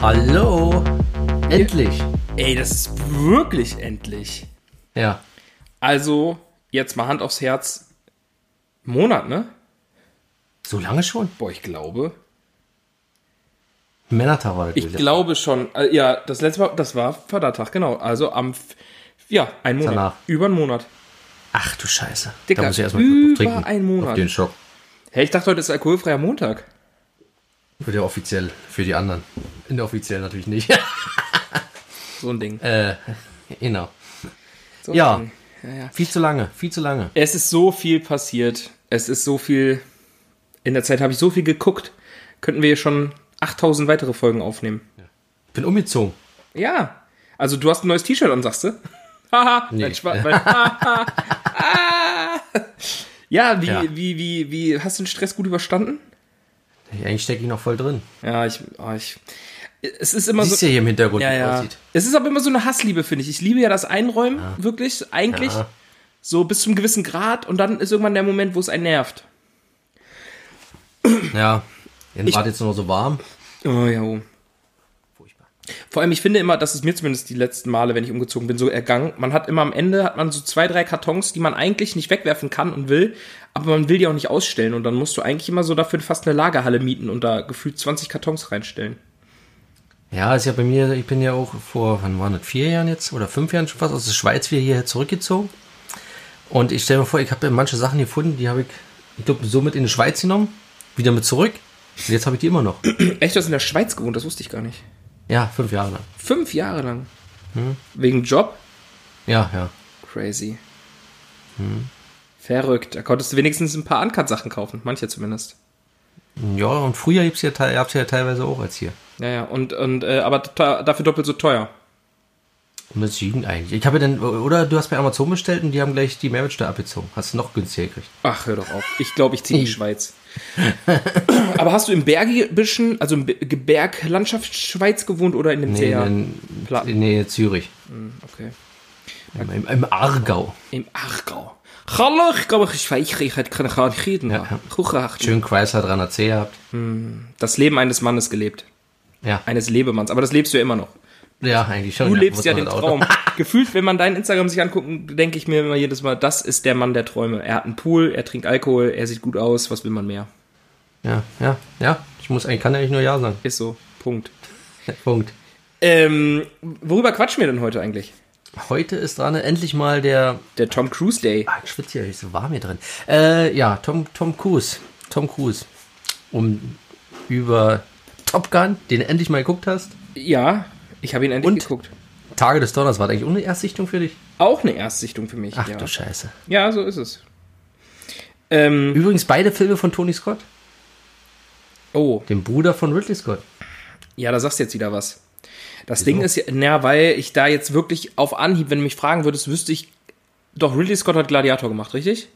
Hallo. Endlich. Ey, das ist wirklich endlich. Ja. Also, jetzt mal Hand aufs Herz. Monat, ne? So lange schon? Boah, ich glaube. Männertag war das Ich glaube schon. Äh, Ja, das letzte Mal, das war Vatertag, genau. Also am, ja, ein Monat. Danach. Über einen Monat. Ach du Scheiße. Dicker, da muss ich erstmal über trinken. einen Monat. Auf den Schock. Hey, ich dachte, heute ist alkoholfreier Montag. Für der offiziell, für die anderen. Inoffiziell natürlich nicht. So ein Ding. äh, genau. So ja. Ja, ja. Viel zu lange, viel zu lange. Es ist so viel passiert. Es ist so viel. In der Zeit habe ich so viel geguckt. Könnten wir schon 8000 weitere Folgen aufnehmen. Ich bin umgezogen. Ja. Also du hast ein neues T-Shirt an, sagst du? Haha. Nein, Spaß, Ah. ja, wie, Ja. wie, wie, wie, hast du den Stress gut überstanden? Eigentlich stecke ich noch voll drin. Ja, ich, oh, ich es ist immer Siehst so. ja hier im Hintergrund, Ja, ja. aussieht. Es ist aber immer so eine Hassliebe, finde ich. Ich liebe ja das Einräumen, wirklich, eigentlich. Ja. So bis zum gewissen Grad und dann ist irgendwann der Moment, wo es einen nervt. Ja. Dann war jetzt nur so warm. Oh ja. oh. Furchtbar. Vor allem, ich finde immer, das ist mir zumindest die letzten Male, wenn ich umgezogen bin, so ergangen. Man hat immer am Ende, hat man so zwei, drei Kartons, die man eigentlich nicht wegwerfen kann und will, aber man will die auch nicht ausstellen. Und dann musst du eigentlich immer so dafür fast eine Lagerhalle mieten und da gefühlt 20 Kartons reinstellen. Ja, ist ja bei mir, ich bin ja auch vor, wann waren das, vier Jahren jetzt oder fünf Jahren schon fast aus der Schweiz wieder hierher zurückgezogen. Und ich stelle mir vor, ich habe ja manche Sachen gefunden, die habe ich, ich glaube, so mit in die Schweiz genommen, wieder mit zurück. Und jetzt habe ich die immer noch. Echt, du hast in der Schweiz gewohnt, das wusste ich gar nicht. Ja, fünf Jahre lang. Fünf Jahre lang. Wegen Job? Ja, ja. Crazy. Verrückt. Da konntest du wenigstens ein paar Uncut-Sachen kaufen. Manche zumindest. Ja, und früher gibt's ja, te- gab's ja teilweise auch als hier. Ja, ja. Und, und äh, aber dafür doppelt so teuer. Und das Süden eigentlich. Ich habe ja dann, oder du hast bei Amazon bestellt und die haben gleich die Mehrwertsteuer abgezogen. Hast du noch günstiger gekriegt. Ach, hör doch auf. Ich glaube, ich ziehe in die Schweiz. Aber hast du im Bergischen, also im Be- Berglandschaft Schweiz gewohnt oder in dem Nee, sehr... in, Platten. nee, Zürich. Okay. Im, im, Im Aargau. Im Aargau. Hallo, ich glaube, ich weiß, ich hätte keine Ahnung. Ja. Ja. Schön Chrysler 300C gehabt. Das Leben eines Mannes gelebt. Ja. Eines Lebemanns. Aber das lebst du ja immer noch. Ja, eigentlich schon. Du ja. lebst ja den Auto- Traum. Gefühlt, wenn man dein Instagram sich anguckt, denke ich mir immer jedes Mal, das ist der Mann der Träume. Er hat einen Pool, er trinkt Alkohol, er sieht gut aus, was will man mehr? Ja, ja, ja. Ich muss eigentlich, kann eigentlich nur Ja sagen. Ist so. Punkt. Punkt. Ähm, worüber quatschen wir denn heute eigentlich? Heute ist dran endlich mal der. Der Tom Cruise Day. Ah, ich schwitze hier, ist so warm hier drin. Äh, ja, Tom, Tom Cruise. Tom Cruise. Um über Top Gun, den du endlich mal geguckt hast. Ja, ich habe ihn endlich Und? geguckt. Tage des Donners war eigentlich ohne Erstsichtung für dich? Auch eine Erstsichtung für mich. Ach ja. du Scheiße. ja, so ist es. Ähm, Übrigens beide Filme von Tony Scott, oh, dem Bruder von Ridley Scott. ja, da sagst du jetzt wieder was. Das Ding ist ja, na, weil ich da jetzt wirklich auf Anhieb, wenn du mich fragen würdest, wüsste ich, doch, Ridley Scott hat Gladiator gemacht, richtig?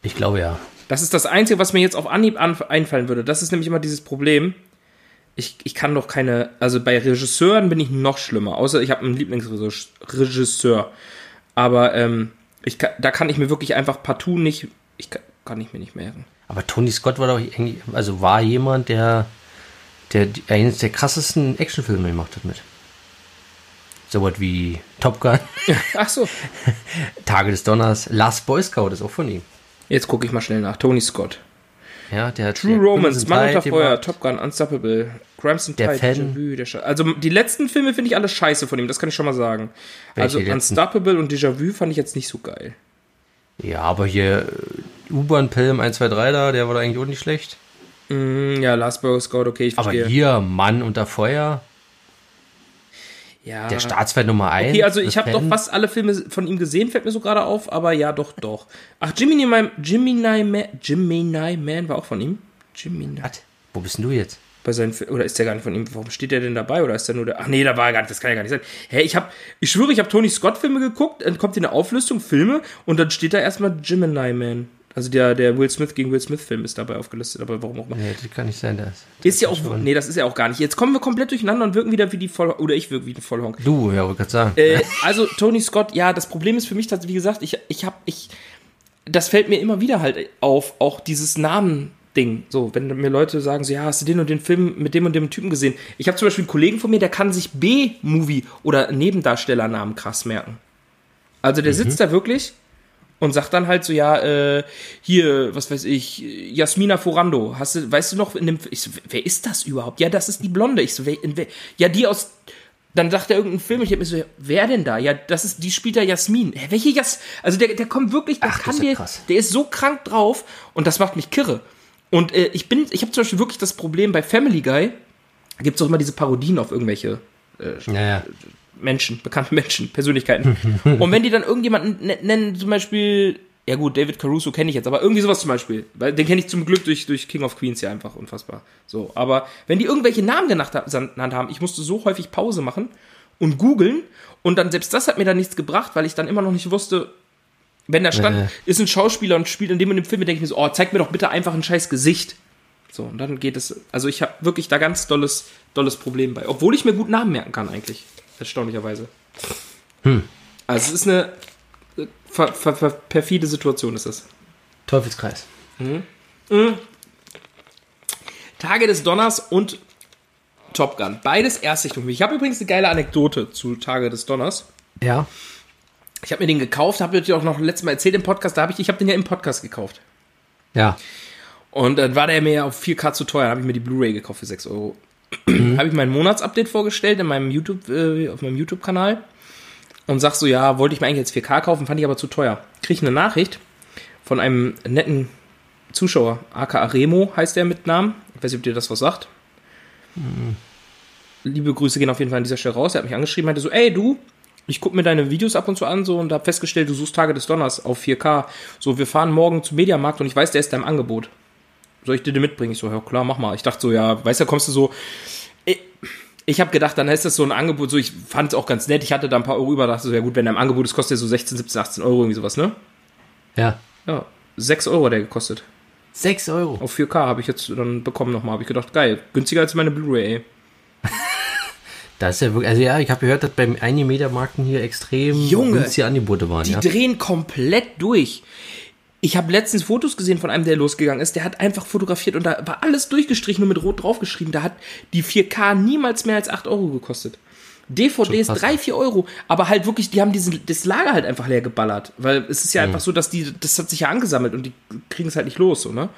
Ich glaube ja. Das ist das Einzige, was mir jetzt auf Anhieb an, einfallen würde. Das ist nämlich immer dieses Problem. Ich, ich kann doch keine, also bei Regisseuren bin ich noch schlimmer, außer ich habe einen Lieblingsregisseur. Aber ähm, ich kann, da kann ich mir wirklich einfach partout nicht, ich kann, kann ich mir nicht merken. Aber Tony Scott war doch irgendwie, also war jemand, der, der eines der krassesten Actionfilme gemacht hat mit. So was wie Top Gun, Ach so. Tage des Donners, Last Boy Scout ist auch von ihm. Jetzt gucke ich mal schnell nach. Tony Scott. Ja, der hat True der Romance, Mann unter Feuer. Top Gun, Unstoppable, Crimson Der Tide, Fan. Déjà-vu, der Scha Also die letzten Filme finde ich alle scheiße von ihm, das kann ich schon mal sagen. also letzten? Unstoppable und Déjà-vu fand ich jetzt nicht so geil. Ja, aber hier äh, U-Bahn-Film 1, 2, 3 da, der war doch eigentlich auch nicht schlecht. Hm, Ja, Last Boy Scout, okay, ich Aber verstehe. hier, Mann unter Feuer, ja. der Staatsfeind Nummer 1. Okay, also ich habe doch fast alle Filme von ihm gesehen, fällt mir so gerade auf, aber ja, doch, doch. Ach, Jiminy, Man, Jiminy, Man, Jiminy Man war auch von ihm? Jiminy. Was? Wo bist denn du jetzt? Bei seinen, Fi- oder ist der gar nicht von ihm? Warum steht der denn dabei? Oder ist der nur der? Ach nee, da war er gar nicht. Das kann ja gar nicht sein. Hä, ich habe, ich schwöre, ich habe Tony Scott Filme geguckt. Dann kommt hier eine Auflistung Filme und dann steht da erstmal Gemini Man. Also der, der Will Smith gegen Will Smith Film ist dabei aufgelistet, aber warum auch immer. Nee, das kann nicht sein, das. Ist ja auch, nee, das ist ja auch gar nicht. Jetzt kommen wir komplett durcheinander und wirken wieder wie die Voll, oder ich wirke wie ein Vollhonk. Du, ja, wollte gerade sagen. Äh, also Tony Scott, ja, das Problem ist für mich, dass, wie gesagt, ich, ich habe, ich, das fällt mir immer wieder halt auf, auch dieses Namen Ding. So, wenn mir Leute sagen, so, ja, hast du den und den Film mit dem und dem Typen gesehen? Ich habe zum Beispiel einen Kollegen von mir, der kann sich B-Movie oder Nebendarstellernamen krass merken. Also der sitzt da wirklich und sagt dann halt so, ja, äh, hier, was weiß ich, Jasmina Forando, hast du, weißt du noch, in dem, ich so, wer ist das überhaupt? Ja, das ist die Blonde. Ich so, wer, in, wer, ja, die aus, dann sagt er irgendeinen Film, ich hab mir so, wer denn da? Ja, das ist, die spielt da Jasmin. Hä, welche Jas, also der, der kommt wirklich, der Ach, kann ist ja dir, krass. der ist so krank drauf und das macht mich kirre. Und äh, ich bin, ich habe zum Beispiel wirklich das Problem bei Family Guy, gibt's auch immer diese Parodien auf irgendwelche Naja. Menschen, bekannte Menschen, Persönlichkeiten. und wenn die dann irgendjemanden ne- nennen, zum Beispiel, ja gut, David Caruso kenne ich jetzt, aber irgendwie sowas zum Beispiel, weil den kenne ich zum Glück durch, durch King of Queens ja einfach unfassbar. So, aber wenn die irgendwelche Namen genannt ha- genannt haben, ich musste so häufig Pause machen und googeln und dann selbst das hat mir dann nichts gebracht, weil ich dann immer noch nicht wusste, wenn da stand, Äh. ist ein Schauspieler und spielt in dem und dem Film, denke ich mir so, oh, zeig mir doch bitte einfach ein scheiß Gesicht. So, und dann geht es, also ich habe wirklich da ganz dolles, dolles Problem bei, obwohl ich mir gut Namen merken kann eigentlich, erstaunlicherweise. Also es ist eine ver, ver, ver, perfide Situation, ist das. Teufelskreis. Tage des Donners und Top Gun. Beides Erstsichtung für mich. Ich habe übrigens eine geile Anekdote zu Tage des Donners. Ja. Ich habe mir den gekauft, habe dir auch noch letztes Mal erzählt im Podcast, da habe ich, ich habe den ja im Podcast gekauft. Ja. Und dann war der mir ja auf 4K zu teuer, dann habe ich mir die Blu-ray gekauft für 6 Euro. Habe ich mein Monatsupdate vorgestellt in meinem YouTube, äh, auf meinem YouTube-Kanal und sag so, ja, wollte ich mir eigentlich jetzt 4K kaufen, fand ich aber zu teuer. Krieg ich eine Nachricht von einem netten Zuschauer, aka Remo heißt der mit Namen. Ich weiß nicht, ob dir das was sagt. Liebe Grüße gehen auf jeden Fall an dieser Stelle raus. Er hat mich angeschrieben, meinte so, ey du, ich gucke mir deine Videos ab und zu an so und habe festgestellt, du suchst Tage des Donners auf 4K. So, wir fahren morgen zum Mediamarkt und ich weiß, der ist da im Angebot. Soll ich dir den mitbringen? Ich so, ja klar, mach mal. Ich dachte so, ja, weißt du, kommst du so. Ich, ich habe gedacht, dann ist das so ein Angebot, so ich fand es auch ganz nett. Ich hatte da ein paar Euro über, dachte so, ja gut, wenn der im Angebot ist, kostet der so 16, 17, 18 Euro, irgendwie sowas, ne? Ja. Ja, 6 Euro hat der gekostet. 6 Euro. Auf 4K habe ich jetzt dann bekommen nochmal. Habe ich gedacht, geil, günstiger als meine Blu-ray, ey. Das ist ja wirklich, also ja, ich habe gehört, dass beim einigen Mediamarkten hier extrem Junge, günstige Angebote waren, Die ja. drehen komplett durch. Ich habe letztens Fotos gesehen von einem, der losgegangen ist. Der hat einfach fotografiert und da war alles durchgestrichen und mit Rot draufgeschrieben. Da hat die 4K niemals mehr als 8 Euro gekostet. DVDs krass. 3, 4 Euro. Aber halt wirklich, die haben diesen, das Lager halt einfach leer geballert. Weil es ist ja einfach so, dass die, das hat sich ja angesammelt und die kriegen es halt nicht los, so, ne?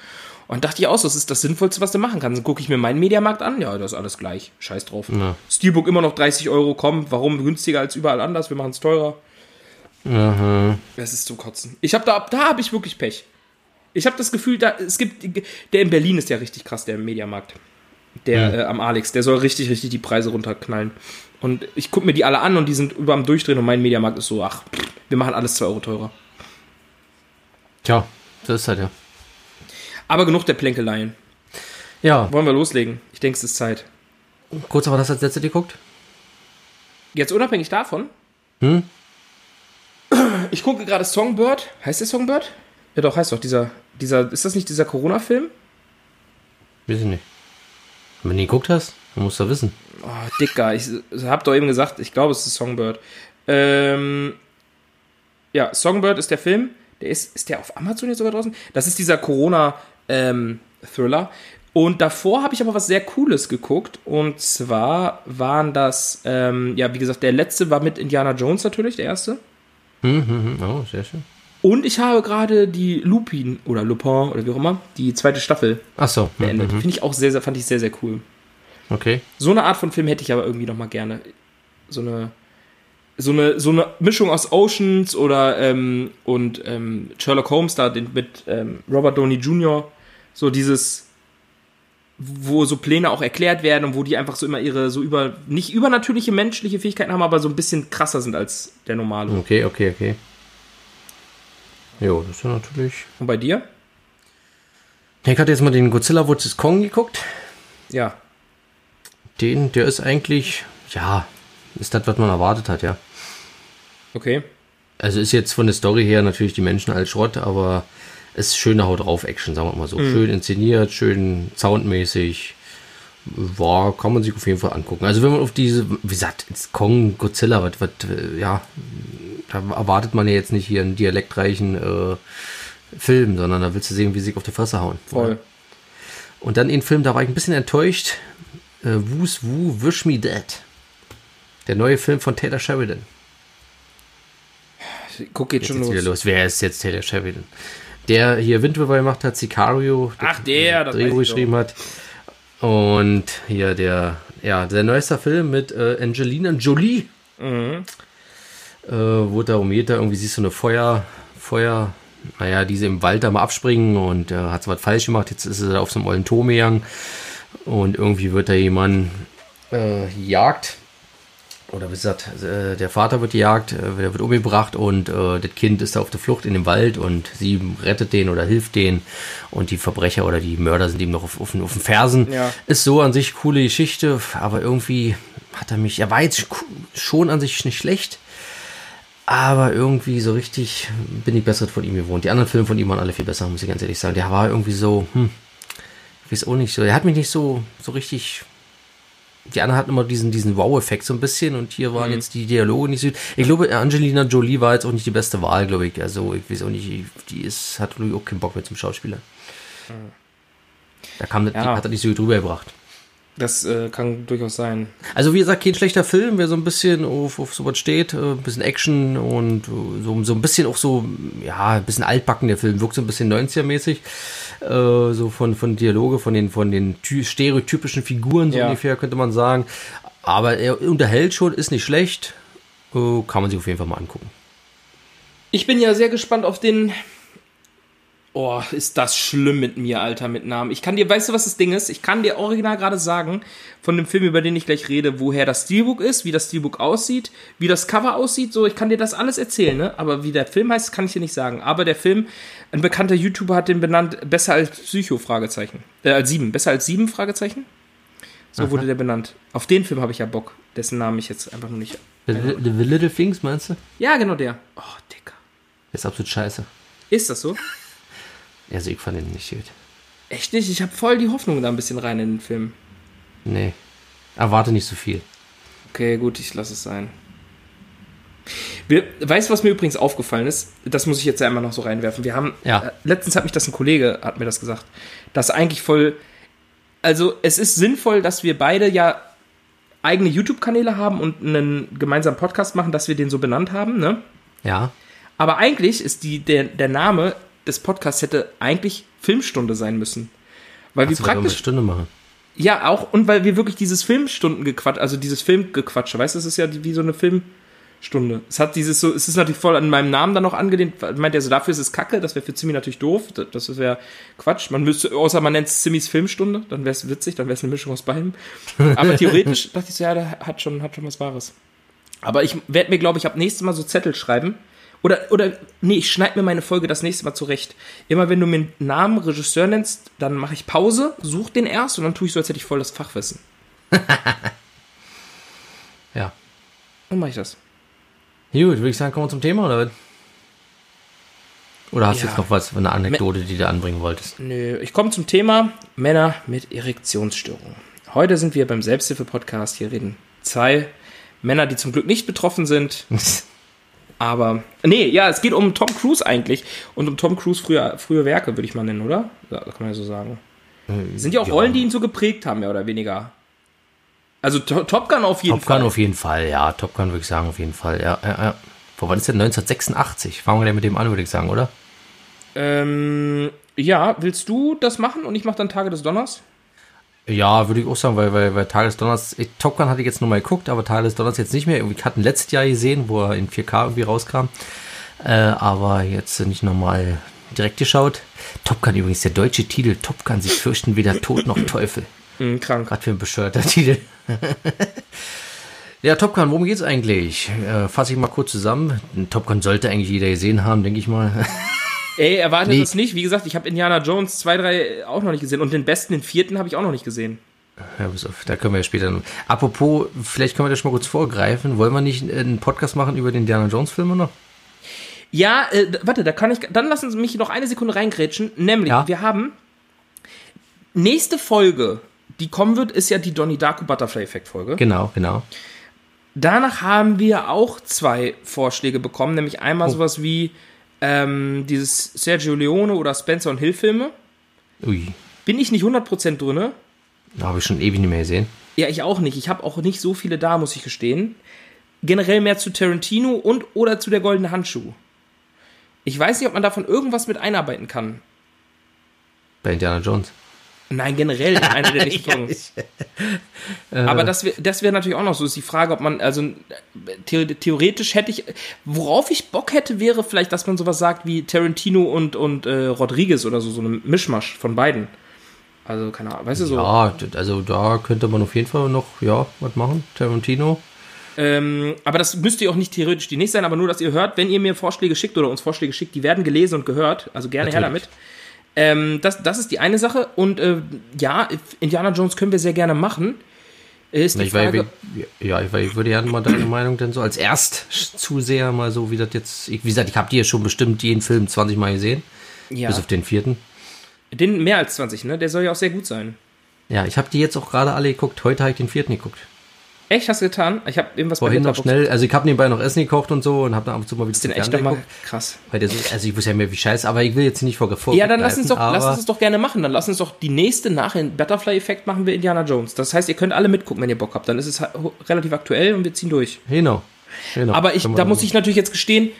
Und dachte ich auch, so, das ist das Sinnvollste, was du machen kannst. Dann gucke ich mir meinen Mediamarkt an. Ja, das ist alles gleich. Scheiß drauf. Ja. Steelbook immer noch 30 Euro. Komm, warum günstiger als überall anders? Wir machen es teurer. Das ist zum Kotzen. Ich habe da, da habe ich wirklich Pech. Ich habe das Gefühl, da es gibt der in Berlin ist ja richtig krass, der im Mediamarkt, der äh, am Alex, der soll richtig richtig die Preise runterknallen. Und ich gucke mir die alle an und die sind über am Durchdrehen und mein Mediamarkt ist so, ach, wir machen alles 2 Euro teurer. Tja, so ist halt, ja. Aber genug der Plänkeleien. Ja, Wollen wir loslegen? Ich denke, es ist Zeit. kurz aber das als letzte geguckt? Jetzt unabhängig davon. Hm? Ich gucke gerade Songbird. Heißt der Songbird? Ja, doch, heißt doch. Dieser, dieser, ist das nicht dieser Corona-Film? Weiß ich nicht. Wenn du ihn geguckt hast, dann musst du wissen. Oh, Dicker, ich hab doch eben gesagt, ich glaube, es ist Songbird. Ähm, ja, Songbird ist der Film. Der ist, ist der auf Amazon jetzt sogar draußen? Das ist dieser Corona-Thriller. und davor habe ich aber was sehr Cooles geguckt. Und zwar waren das, ähm, ja, wie gesagt, der letzte war mit Indiana Jones natürlich, der erste. Hm, hm, hm. Oh, sehr schön. Und ich habe gerade die Lupin oder Lupin oder wie auch immer, die zweite Staffel Ach so. Hm, beendet. hm, Finde ich auch sehr, sehr, fand ich sehr, sehr cool. Okay. So eine Art von Film hätte ich aber irgendwie noch mal gerne. So eine, so eine, so eine Mischung aus Oceans oder ähm, und ähm, Sherlock Holmes da den, mit ähm, Robert Downey Jr. So dieses, wo so Pläne auch erklärt werden und wo die einfach so immer ihre so über nicht übernatürliche menschliche Fähigkeiten haben, aber so ein bisschen krasser sind als der normale. Okay, okay, okay. Jo, das ist ja natürlich. Und bei dir? Ich hatte jetzt mal den Godzilla vs. Kong geguckt. Ja. Den, der ist eigentlich, ja, ist das, was man erwartet hat, ja. Okay. Also ist jetzt von der Story her natürlich die Menschen als Schrott, aber ist schöne Haut drauf Action, sagen wir mal so. Schön inszeniert, schön soundmäßig. War, kann man sich auf jeden Fall angucken. Also wenn man auf diese, wie gesagt, jetzt Kong, Godzilla, was, was, äh, ja, da erwartet man ja jetzt nicht hier einen dialektreichen äh, Film, sondern da willst du sehen, wie sie sich auf die Fresse hauen. Voll. Und dann den Film, da war ich ein bisschen enttäuscht. Äh, Who's Woo, Wish Me Dead. Der neue Film von Taylor Sheridan. Guck geht Jetzt schon los. wieder los. Wer ist jetzt Taylor Sheridan? Der hier Wind River gemacht hat, Sicario. Ach, der, das Drehbuch geschrieben hat. Und hier der, ja, der neueste Film mit äh, Angelina Jolie. Mhm. Äh, wo darum geht, da irgendwie siehst du eine Feuer, Feuer, naja, die sie im Wald da mal abspringen und äh, hat so was falsch gemacht. Jetzt ist da auf so einem ollen Turm gegangen und irgendwie wird da jemand äh, jagt. Oder wie gesagt, äh, der Vater wird gejagt, äh, der wird umgebracht und äh, das Kind ist da auf der Flucht in dem Wald und sie rettet den oder hilft den und die Verbrecher oder die Mörder sind ihm noch auf, auf, auf den Fersen. Ja. Ist so an sich coole Geschichte, aber irgendwie hat er mich, er war jetzt schon an sich nicht schlecht, aber irgendwie so richtig bin ich besser von ihm gewohnt. Die anderen Filme von ihm waren alle viel besser, muss ich ganz ehrlich sagen. Der war irgendwie so, hm, ich weiß auch nicht so, er hat mich nicht so, so richtig die anderen hatten immer diesen, diesen Wow-Effekt so ein bisschen und hier waren jetzt die Dialoge nicht so. Ich glaube, Angelina Jolie war jetzt auch nicht die beste Wahl, glaube ich. Also, ich weiß auch nicht, die ist, hat ich, auch keinen Bock mehr zum Schauspieler. Da kam, das- die Ja. hat er nicht so gut rübergebracht. Das äh, kann durchaus sein. Also, wie gesagt, kein schlechter Film, wer so ein bisschen auf, auf sowas steht, äh, ein bisschen Action und äh, so, so ein bisschen auch so, ja, ein bisschen altbacken, der Film wirkt so ein bisschen 90er-mäßig. Äh, so von, von Dialoge, von den, von den ty- stereotypischen Figuren, so Ja. ungefähr, könnte man sagen. Aber er unterhält schon, ist nicht schlecht. Äh, kann man sich auf jeden Fall mal angucken. Ich bin ja sehr gespannt auf den. Oh, ist das schlimm mit mir, Alter, mit Namen. Ich kann dir, weißt du, was das Ding ist? Ich kann dir original gerade sagen, von dem Film, über den ich gleich rede, woher das Steelbook ist, wie das Steelbook aussieht, wie das Cover aussieht. So, ich kann dir das alles erzählen, ne? Aber wie der Film heißt, kann ich dir nicht sagen. Aber der Film, ein bekannter YouTuber hat den benannt, besser als Psycho, Fragezeichen. Äh, als sieben. Besser als sieben, Fragezeichen? So wurde der benannt. Auf den Film habe ich ja Bock, dessen Namen ich jetzt einfach nur nicht. The, the, the Little Things, meinst du? Ja, genau der. Oh, Dicker. Der ist absolut scheiße. Ist das so? Also, ich fand den nicht gut. Echt nicht? Ich habe voll die Hoffnung da ein bisschen rein in den Film. Nee. Erwarte nicht so viel. Okay, gut, ich lasse es sein. Wir, weißt du, was mir übrigens aufgefallen ist? Das muss ich jetzt ja einmal noch so reinwerfen. Wir haben, Ja. äh, letztens hat mich das ein Kollege, hat mir das gesagt, dass eigentlich voll, also es ist sinnvoll, dass wir beide ja eigene YouTube-Kanäle haben und einen gemeinsamen Podcast machen, dass wir den so benannt haben, ne? Ja. Aber eigentlich ist die, der, der Name des Podcasts hätte eigentlich Filmstunde sein müssen. Weil Also, wir eine praktisch Stunde machen. Ja, auch, und weil wir wirklich dieses Filmstundengequatsch, also dieses Filmgequatsche, weißt du, es ist ja wie so eine Filmstunde. Es hat dieses so, es ist natürlich voll an meinem Namen dann noch angelehnt, meint er so, dafür ist es kacke, das wäre für Zimmi natürlich doof, das, wäre Quatsch. Man müsste, außer man nennt es Zimmys Filmstunde, dann wäre es witzig, dann wäre es eine Mischung aus beidem. Aber theoretisch dachte ich so, ja, der hat schon, hat schon was Wahres. Aber ich werde mir, glaube ich, ab nächstes Mal so Zettel schreiben. Oder, oder, nee, ich schneide mir meine Folge das nächste Mal zurecht. Immer wenn du mir einen Namen, Regisseur nennst, dann mache ich Pause, such den erst und dann tue ich so, als hätte ich voll das Fachwissen. Ja. Dann mache ich das. Gut, würde ich sagen, kommen wir zum Thema, oder? was? Oder hast du Ja. jetzt noch was, eine Anekdote, die du anbringen wolltest? Nö, ich komme zum Thema Männer mit Erektionsstörungen. Heute sind wir beim Selbsthilfe-Podcast. Hier reden zwei Männer, die zum Glück nicht betroffen sind. Aber, nee, ja, es geht um Tom Cruise eigentlich. Und um Tom Cruise frühe, frühe Werke, würde ich mal nennen, oder? Ja, kann man ja so sagen. Sind ja auch ja. Rollen, die ihn so geprägt haben, mehr oder weniger. Also To- Top Gun auf jeden Top Gun Fall. auf jeden Fall, ja. Top Gun würde ich sagen, auf jeden Fall, ja. ja, ja. Vor wann ist denn 1986? Fangen wir denn mit dem an, würde ich sagen, oder? Ähm, ja, willst du das machen und ich mache dann Tage des Donners? Ja, würde ich auch sagen, weil, weil, weil Tage des Donners, Top Gun hatte ich jetzt nur mal geguckt, aber Tage des Donners jetzt nicht mehr. Irgendwie hatten letztes Jahr gesehen, wo er in 4K irgendwie rauskam. Äh, aber jetzt nicht nochmal direkt geschaut. Top Gun übrigens, der deutsche Titel, Top Gun, sie fürchten weder Tod noch Teufel. Hm, krank. Gerade für ein bescheuerter Titel. ja, Top Gun, worum geht's eigentlich? Äh, Fasse ich mal kurz zusammen. Top Gun sollte eigentlich jeder gesehen haben, denke ich mal. Ey, erwartet Nee. das nicht. Wie gesagt, ich habe Indiana Jones 2, 3 auch noch nicht gesehen. Und den besten, den vierten, habe ich auch noch nicht gesehen. Ja, bis auf, da können wir ja später. noch- Apropos, vielleicht können wir das schon mal kurz vorgreifen. Wollen wir nicht einen Podcast machen über den Indiana Jones Film noch? Ja, äh, warte, da kann ich. Dann lassen Sie mich noch eine Sekunde reingrätschen. Nämlich, Ja. wir haben. Nächste Folge, die kommen wird, ist ja die Donnie Darko Butterfly Effekt Folge. Genau, genau. Danach haben wir auch zwei Vorschläge bekommen. Nämlich einmal Oh. sowas wie ähm, dieses Sergio Leone oder Spencer und Hill Filme. Ui. bin ich nicht 100% drinne. Da habe ich schon ewig nicht mehr gesehen. Ja, ich auch nicht. Ich habe auch nicht so viele da, muss ich gestehen. Generell mehr zu Tarantino und oder zu der goldene Handschuh. Ich weiß nicht, ob man davon irgendwas mit einarbeiten kann. Bei Indiana Jones. Nein, generell in einer der nächsten Folgen. Aber das wäre das wär natürlich auch noch so, ist die Frage, ob man, also the theoretisch hätte ich, worauf ich Bock hätte, wäre vielleicht, dass man sowas sagt wie Tarantino und, und äh, Rodriguez oder so, so ein Mischmasch von beiden. Also, keine Ahnung, weißt du so? Ja, also da könnte man auf jeden Fall noch, ja, was machen. Tarantino. Ähm, aber das müsste ja auch nicht theoretisch die nicht sein, aber nur, dass ihr hört, wenn ihr mir Vorschläge schickt oder uns Vorschläge schickt, die werden gelesen und gehört. Also gerne her Natürlich. damit. Ähm, das, das ist die eine Sache. Und äh, ja, Indiana Jones können wir sehr gerne machen. Äh, Ist die Ich, Frage, ja, ich, weil ich würde gerne mal deine Meinung denn so als Erstzuseher mal so, wie das jetzt, ich, wie gesagt, ich habe die ja schon bestimmt jeden Film 20 Mal gesehen, ja, bis auf den vierten. den mehr als 20, ne? Der soll ja auch sehr gut sein. Ja, ich habe die jetzt auch gerade alle geguckt. Heute habe ich den vierten geguckt. Echt, hast du getan? Ich habe irgendwas Vorhin noch schnell, also ich habe nebenbei noch Essen gekocht und so und habe dann ab und zu mal wieder Ist den echt nochmal krass. Weil so, also ich wusste ja mehr wie scheiße, aber ich will jetzt nicht vor Ja, dann lass uns doch, lass uns das doch gerne machen. Dann lass uns doch die nächste nach Butterfly-Effekt machen wir Indiana Jones. Das heißt, ihr könnt alle mitgucken, wenn ihr Bock habt. Dann ist es relativ aktuell und wir ziehen durch. Genau. genau. Aber ich, da muss ich natürlich jetzt gestehen,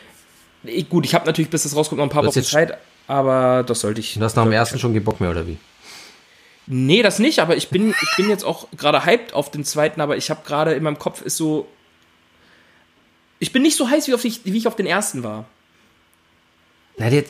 ich, gut, ich habe natürlich, bis das rauskommt, noch ein paar Das Wochen Zeit, aber das sollte ich. Du hast nach dem ersten schon keinen Bock mehr, oder wie? Nee, das nicht, aber ich bin, ich bin jetzt auch gerade hyped auf den zweiten, aber ich habe gerade in meinem Kopf ist so. Ich bin nicht so heiß, wie, auf ich, wie ich auf den ersten war. Na, der,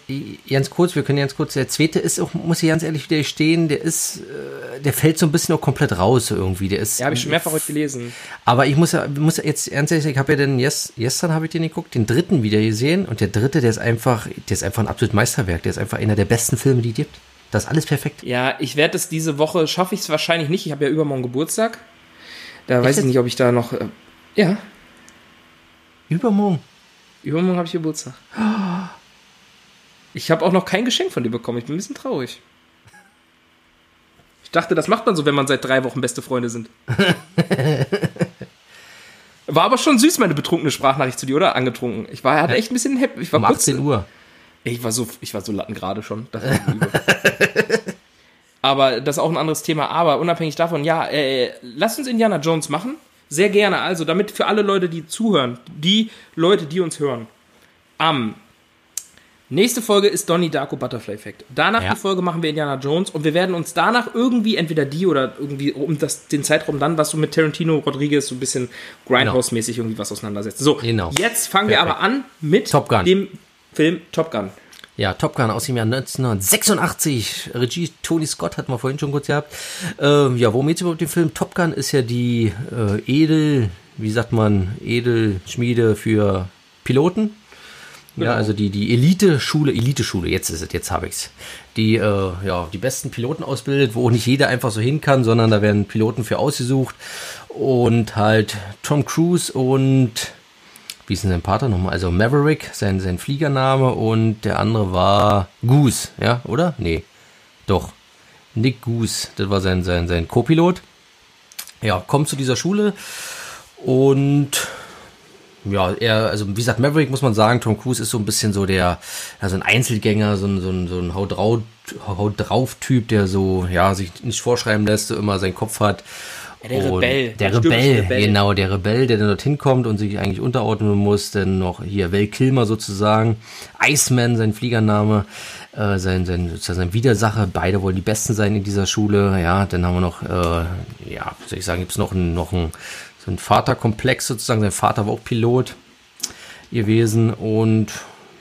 ganz kurz, wir können ganz kurz, der zweite ist auch, muss ich ganz ehrlich wieder stehen, der ist, äh, der fällt so ein bisschen auch komplett raus irgendwie. Der ist, Ja, habe ich schon mehrfach heute gelesen. Aber ich muss ja, muss jetzt ernst ehrlich, ich habe ja den, yes, gestern habe ich den geguckt, den dritten wieder gesehen und der dritte, der ist einfach, der ist einfach ein absolutes Meisterwerk, der ist einfach einer der besten Filme, die es gibt. Das ist alles perfekt. Ja, ich werde es diese Woche, schaffe ich es wahrscheinlich nicht. Ich habe ja übermorgen Geburtstag. Da weiß ich nicht, ob ich da noch. Äh, ja, Übermorgen. übermorgen habe ich Geburtstag. Ich habe auch noch kein Geschenk von dir bekommen. Ich bin ein bisschen traurig. Ich dachte, das macht man so, wenn man seit drei Wochen beste Freunde sind. War aber schon süß, meine betrunkene Sprachnachricht zu dir, oder? Angetrunken. Ich war, hatte echt ein bisschen happy. Ich war Um kurz, 18 Uhr. Ich war so, ich war so latten gerade schon. Das. Aber das ist auch ein anderes Thema. Aber unabhängig davon, ja, äh, lasst uns Indiana Jones machen. Sehr gerne. Also, damit für alle Leute, die zuhören, die Leute, die uns hören. Am nächste Folge ist Donnie Darko Butterfly Effect. Danach Ja. die Folge machen wir Indiana Jones und wir werden uns danach irgendwie entweder die oder irgendwie um das, den Zeitraum dann, was so mit Tarantino Rodriguez so ein bisschen Grindhouse-mäßig irgendwie was auseinandersetzt. So, Genau. jetzt fangen wir Perfekt. aber an mit Top Gun. dem Film Top Gun. Ja, Top Gun aus dem Jahr 1986. Regie Tony Scott hatten wir vorhin schon kurz gehabt. Ähm, ja, worum geht's überhaupt im Film? Top Gun ist ja die äh, Edel, wie sagt man, Edelschmiede für Piloten. Genau. Ja, also die, die Elite-Schule, Elite-Schule, jetzt ist es, jetzt habe ich's. Die, äh, ja, die besten Piloten ausbildet, wo nicht jeder einfach so hin kann, sondern da werden Piloten für ausgesucht. Und halt Tom Cruise und wie ist denn sein Pater nochmal? Also Maverick, sein, sein Fliegername und der andere war Goose, ja, oder? Nee, doch. Nick Goose, das war sein, sein, sein Co-Pilot. Ja, kommt zu dieser Schule und ja, er, also wie gesagt, Maverick muss man sagen, Tom Cruise ist so ein bisschen so der, also ein Einzelgänger, so ein, so ein, so ein Haut drauf, Haut drauf Typ, der so, ja, sich nicht vorschreiben lässt, so immer seinen Kopf hat. Der Rebell, Der der Rebell, Rebell. genau, der Rebell, der dann dorthin kommt und sich eigentlich unterordnen muss. Dann noch hier Val Kilmer sozusagen, Iceman, sein Fliegername, äh, sein, sein, sozusagen sein Widersacher. Beide wollen die Besten sein in dieser Schule. Ja, dann haben wir noch, äh, ja, soll ich sagen, gibt's noch einen, noch einen, so einen Vaterkomplex sozusagen. Sein Vater war auch Pilot gewesen und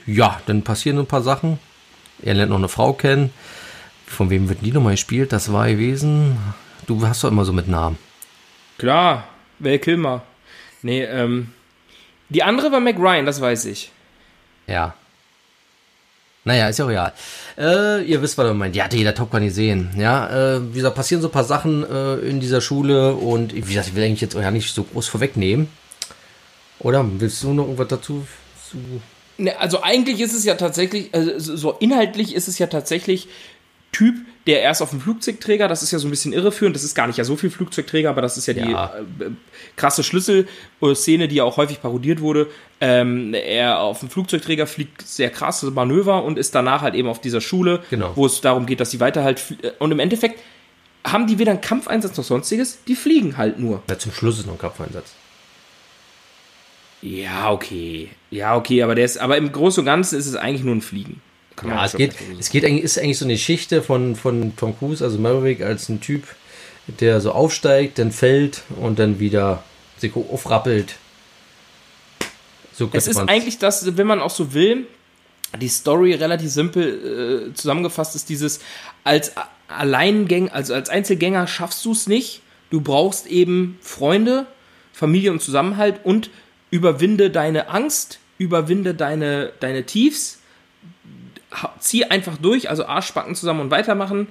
ja, dann passieren so ein paar Sachen. Er lernt noch eine Frau kennen. Von wem wird die nochmal gespielt? Das war gewesen. Du hast doch immer so mit Namen. Klar, Val Kilmer. Nee, ähm. Die andere war Mac Ryan, das weiß ich. Ja. Naja, ist ja real. Äh, ihr wisst, was er meint. Die hatte jeder Top Gun gesehen. Ja, äh, wie gesagt, passieren so ein paar Sachen äh, in dieser Schule und wie gesagt, ich will eigentlich jetzt auch ja nicht so groß vorwegnehmen. Oder willst du noch irgendwas dazu? Zu Ne, also eigentlich ist es ja tatsächlich, also so so inhaltlich ist es ja tatsächlich Typ, der erst auf dem Flugzeugträger, das ist ja so ein bisschen irreführend, das ist gar nicht ja so viel Flugzeugträger, aber das ist ja, Ja. die äh, krasse Schlüsselszene, die ja auch häufig parodiert wurde. Ähm, er auf dem Flugzeugträger fliegt sehr krasse Manöver und ist danach halt eben auf dieser Schule, Genau. wo es darum geht, dass die weiter halt fl- und im Endeffekt haben die weder einen Kampfeinsatz noch sonstiges, die fliegen halt nur. Ja, zum Schluss ist noch ein Kampfeinsatz. Ja, okay. Ja, okay, aber der ist, aber im Großen und Ganzen ist es eigentlich nur ein Fliegen. Kann Ja, es geht, so es geht eigentlich, ist eigentlich so eine Geschichte von, von Tom Cruise, also Maverick, als ein Typ, der so aufsteigt, dann fällt und dann wieder sich aufrappelt. So Es ist man's- eigentlich das, wenn man auch so will, die Story relativ simpel äh, zusammengefasst ist dieses, als Alleingänger, also als Einzelgänger schaffst du es nicht. Du brauchst eben Freunde, Familie und Zusammenhalt und überwinde deine Angst, überwinde deine, deine Tiefs, zieh einfach durch, also Arschbacken zusammen und weitermachen.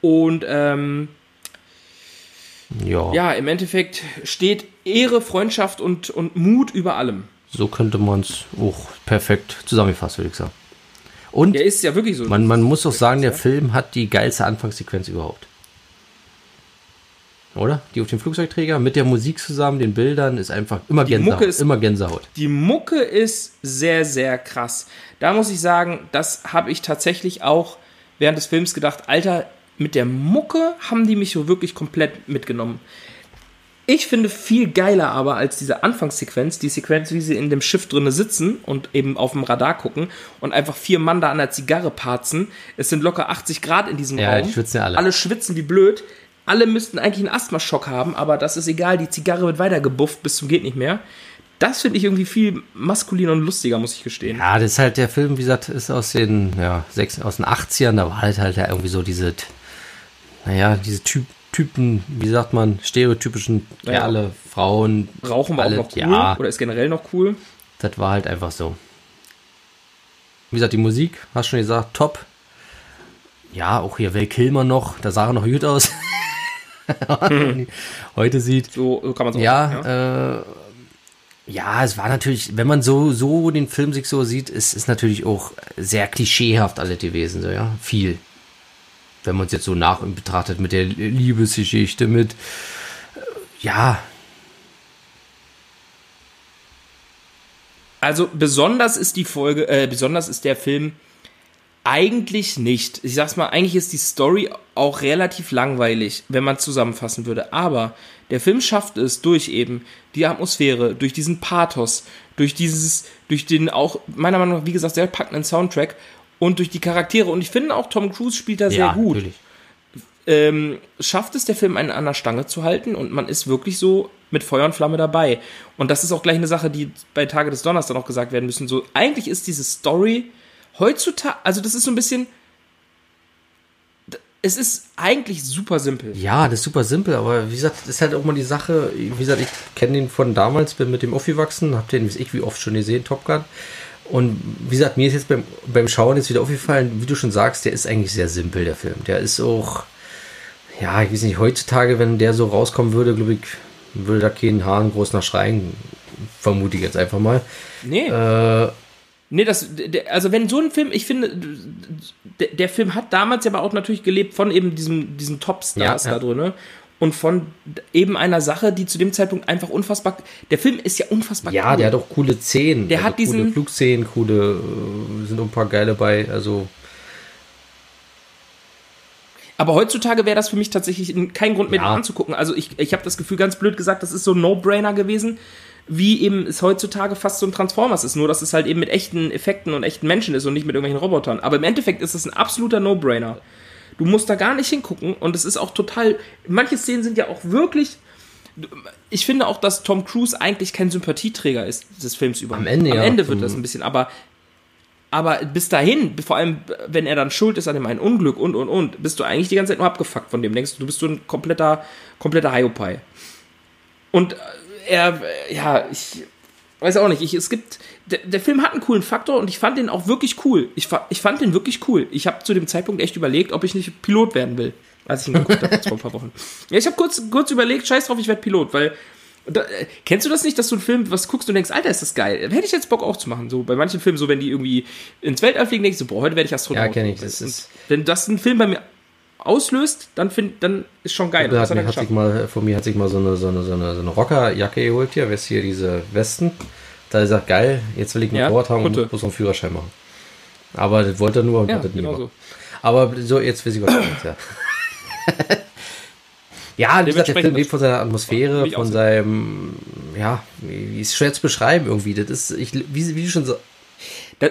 Und ähm, ja, ja, im Endeffekt steht Ehre, Freundschaft und, und Mut über allem. so könnte man es auch perfekt zusammengefasst, würde ich sagen. Und Der ist ja wirklich so. man, man muss auch sagen, der Film hat die geilste Anfangssequenz überhaupt. Oder? Die auf dem Flugzeugträger mit der Musik zusammen, den Bildern, ist einfach immer Die Gänsehaut. Mucke ist- immer Gänsehaut. Die Mucke ist sehr, sehr krass. Da muss ich sagen, das habe ich tatsächlich auch während des Films gedacht, Alter, mit der Mucke haben die mich so wirklich komplett mitgenommen. Ich finde viel geiler aber als diese Anfangssequenz, die Sequenz, wie sie in dem Schiff drinne sitzen und eben auf dem Radar gucken und einfach vier Mann da an der Zigarre parzen. Es sind locker 80 Grad in diesem Ja, Raum. die schwitzen ja alle. Alle schwitzen wie blöd. Alle müssten eigentlich einen Asthmaschock haben, aber das ist egal. Die Zigarre wird weiter gebufft bis zum geht nicht mehr. Das finde ich irgendwie viel maskuliner und lustiger, muss ich gestehen. Ja, das ist halt der Film, wie gesagt, ist aus den, ja, sechs, aus den 80ern, da war halt halt ja irgendwie so diese, naja, diese typ, Typen, wie sagt man, stereotypischen Ja. Kerle, Frauen. Rauchen war alle- auch noch cool Ja, oder ist generell noch cool. das war halt einfach so. Wie gesagt, die Musik, hast schon gesagt, top. Ja, auch hier Val Kilmer noch, da sah er noch gut aus. Heute sieht. So so kann man es auch Ja, sagen. Ja. äh, ja, es war natürlich, wenn man so, so den Film sich so sieht, es ist natürlich auch sehr klischeehaft alle gewesen, so, ja, viel. Wenn man es jetzt so nach betrachtet mit der Liebesgeschichte, mit, äh, ja, Also besonders ist die Folge, äh, besonders ist der Film eigentlich nicht. Ich sag's mal, eigentlich ist die Story auch relativ langweilig, wenn man zusammenfassen würde. Aber der Film schafft es durch eben die Atmosphäre, durch diesen Pathos, durch dieses, durch den auch meiner Meinung nach, wie gesagt, sehr packenden Soundtrack und durch die Charaktere. Und ich finde auch Tom Cruise spielt da sehr ja, gut. natürlich. ähm, schafft es der Film einen an der Stange zu halten und man ist wirklich so mit Feuer und Flamme dabei. Und das ist auch gleich eine Sache, die bei Tage des Donners dann auch gesagt werden müssen. So, eigentlich ist diese Story heutzutage, also das ist so ein bisschen, es ist eigentlich super simpel. Ja, das ist super simpel, aber wie gesagt, das ist halt auch mal die Sache, wie gesagt, ich kenne den von damals, bin mit dem aufgewachsen, hab den, wie ich, wie oft schon gesehen, Top Gun. Und wie gesagt, mir ist jetzt beim, beim Schauen jetzt wieder aufgefallen, wie du schon sagst, der ist eigentlich sehr simpel, der Film. Der ist auch, ja, ich weiß nicht, heutzutage, wenn der so rauskommen würde, glaube ich, würde da kein Hahn groß nach schreien, vermute ich jetzt einfach mal. Nee. Äh, Nee, das, also wenn so ein Film, ich finde, der, der Film hat damals aber auch natürlich gelebt von eben diesem, diesen Topstars Ja, ja. da drin und von eben einer Sache, die zu dem Zeitpunkt einfach unfassbar, der Film ist ja unfassbar ja, cool. der hat auch coole Szenen. Der hat coole diesen- Flugszenen, coole, äh, sind auch ein paar geile bei, also, Aber heutzutage wäre das für mich tatsächlich kein Grund mehr, Ja. anzugucken. Also ich, ich habe das Gefühl, ganz blöd gesagt, das ist so ein No-Brainer gewesen, wie eben es heutzutage fast so ein Transformers ist. Nur, dass es halt eben mit echten Effekten und echten Menschen ist und nicht mit irgendwelchen Robotern. Aber im Endeffekt ist es ein absoluter No-Brainer. Du musst da gar nicht hingucken und es ist auch total. Manche Szenen sind ja auch wirklich. Ich finde auch, dass Tom Cruise eigentlich kein Sympathieträger ist des Films über. Am Ende, Am ja. Ende wird Mhm. das ein bisschen, aber aber bis dahin, vor allem, wenn er dann schuld ist an dem einen Unglück und, und, und, bist du eigentlich die ganze Zeit nur abgefuckt von dem. Denkst du, du bist so ein kompletter, kompletter Hiopai. Und äh, er, ja, ich weiß auch nicht, ich, es gibt, der, der Film hat einen coolen Faktor und ich fand den auch wirklich cool. Ich, ich fand den wirklich cool. Ich habe zu dem Zeitpunkt echt überlegt, ob ich nicht Pilot werden will, als ich ihn geguckt habe, vor ein paar Wochen. Ja, ich habe kurz, kurz überlegt, scheiß drauf, ich werde Pilot, weil da, äh, kennst du das nicht, dass du einen Film was guckst und denkst, Alter, ist das geil? Hätte ich jetzt Bock auch zu machen. So bei manchen Filmen, so wenn die irgendwie ins Weltall fliegen, denkst du, boah, heute werde ich Astronaut. Ja, kenn ich, das ist- wenn das ein Film bei mir auslöst, dann, find, dann ist schon geil. Hat, hat sich mal, von mir hat sich mal so eine, so eine, so eine, so eine Rockerjacke geholt hier, weißt hier diese Westen. Da hat er gesagt, geil, jetzt will ich ein Ja, haben und muss einen Führerschein machen. Aber das wollte er nur und Ja, das genau so. Aber so, jetzt weiß ich, was du meinst, ja. ja, wie gesagt, der Film lebt von seiner Atmosphäre, von seinem, ja, wie ist schwer zu beschreiben irgendwie. Das ist, ich, wie, wie du schon so,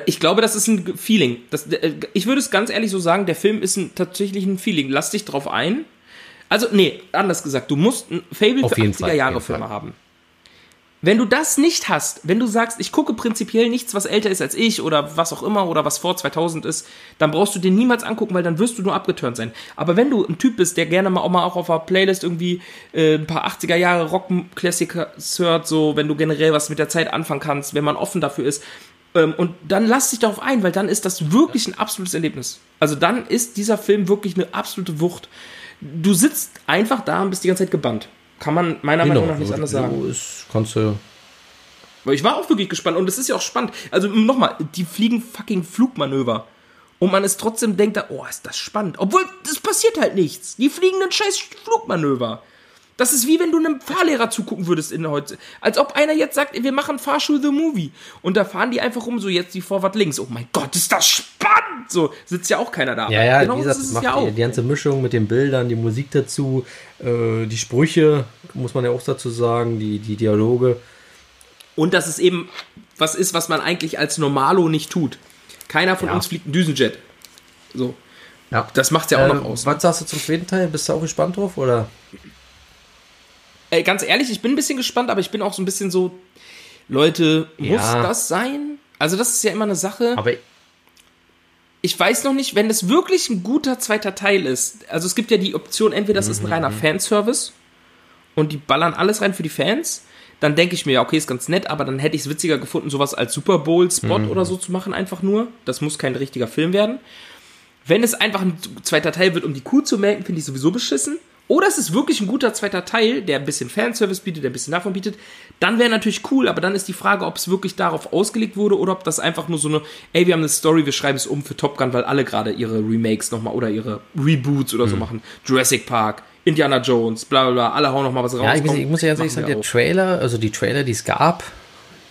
Ich glaube, das ist ein Feeling. Das, äh, ich würde es ganz ehrlich so sagen, der Film ist ein, tatsächlich ein Feeling. Lass dich drauf ein. Also, nee, anders gesagt, du musst ein Fable Auf für jeden Fall, 80er auf Jahre jeden Filme Fall. haben. Wenn du das nicht hast, wenn du sagst, ich gucke prinzipiell nichts, was älter ist als ich oder was auch immer oder was vor 2000 ist, dann brauchst du den niemals angucken, weil dann wirst du nur abgeturnt sein. Aber wenn du ein Typ bist, der gerne mal auch mal auch auf einer Playlist irgendwie äh, ein paar 80er Jahre Rock-Klassiker hört, so, wenn du generell was mit der Zeit anfangen kannst, wenn man offen dafür ist, und dann lass dich darauf ein, weil dann ist das wirklich ein absolutes Erlebnis. Also dann ist dieser Film wirklich eine absolute Wucht. Du sitzt einfach da und bist die ganze Zeit gebannt. Kann man meiner Meinung nach nicht anders sagen. ist, kannst du, Weil ich war auch wirklich gespannt und es ist ja auch spannend. Also nochmal, die fliegen fucking Flugmanöver. Und man ist trotzdem denkt da, oh, ist das spannend. Obwohl, es passiert halt nichts. Die fliegen einen scheiß Flugmanöver. Das ist wie wenn du einem Fahrlehrer zugucken würdest in heute. Als ob einer jetzt sagt, wir machen Fahrschul the Movie. Und da fahren die einfach rum, so jetzt die Vorwart links. Oh mein Gott, ist das spannend! So, sitzt ja auch keiner da. Ja, ja, genau wie gesagt, das ist das macht ja die, auch. die ganze Mischung mit den Bildern, die Musik dazu, äh, die Sprüche, muss man ja auch dazu sagen, die, die Dialoge. Und dass es eben was ist, was man eigentlich als Normalo nicht tut. Keiner von Ja. uns fliegt einen Düsenjet. So. Ja. Das macht's ja auch Äh, noch aus. Was sagst du zum zweiten Teil? Bist du auch gespannt drauf? Oder? Ey, ganz ehrlich, ich bin ein bisschen gespannt, aber ich bin auch so ein bisschen so, Leute, muss Ja. das sein? Also das ist ja immer eine Sache. Aber Ich weiß noch nicht, wenn es wirklich ein guter zweiter Teil ist. Also es gibt ja die Option, entweder das ist ein reiner Fanservice und die ballern alles rein für die Fans. Dann denke ich mir, ja, okay, ist ganz nett, aber dann hätte ich es witziger gefunden, sowas als Super Bowl-Spot oder so zu machen, einfach nur. Das muss kein richtiger Film werden. Wenn es einfach ein zweiter Teil wird, um die Kuh zu melken, finde ich sowieso beschissen. Oder es ist wirklich ein guter zweiter Teil, der ein bisschen Fanservice bietet, der ein bisschen davon bietet. Dann wäre natürlich cool, aber dann ist die Frage, ob es wirklich darauf ausgelegt wurde oder ob das einfach nur so eine, ey, wir haben eine Story, wir schreiben es um für Top Gun, weil alle gerade ihre Remakes nochmal oder ihre Reboots oder so machen. Jurassic Park, Indiana Jones, bla bla bla, alle hauen nochmal was raus. ja, ich, muss- ich muss ja ganz ehrlich sagen, der auch. Trailer, also die Trailer, die es gab,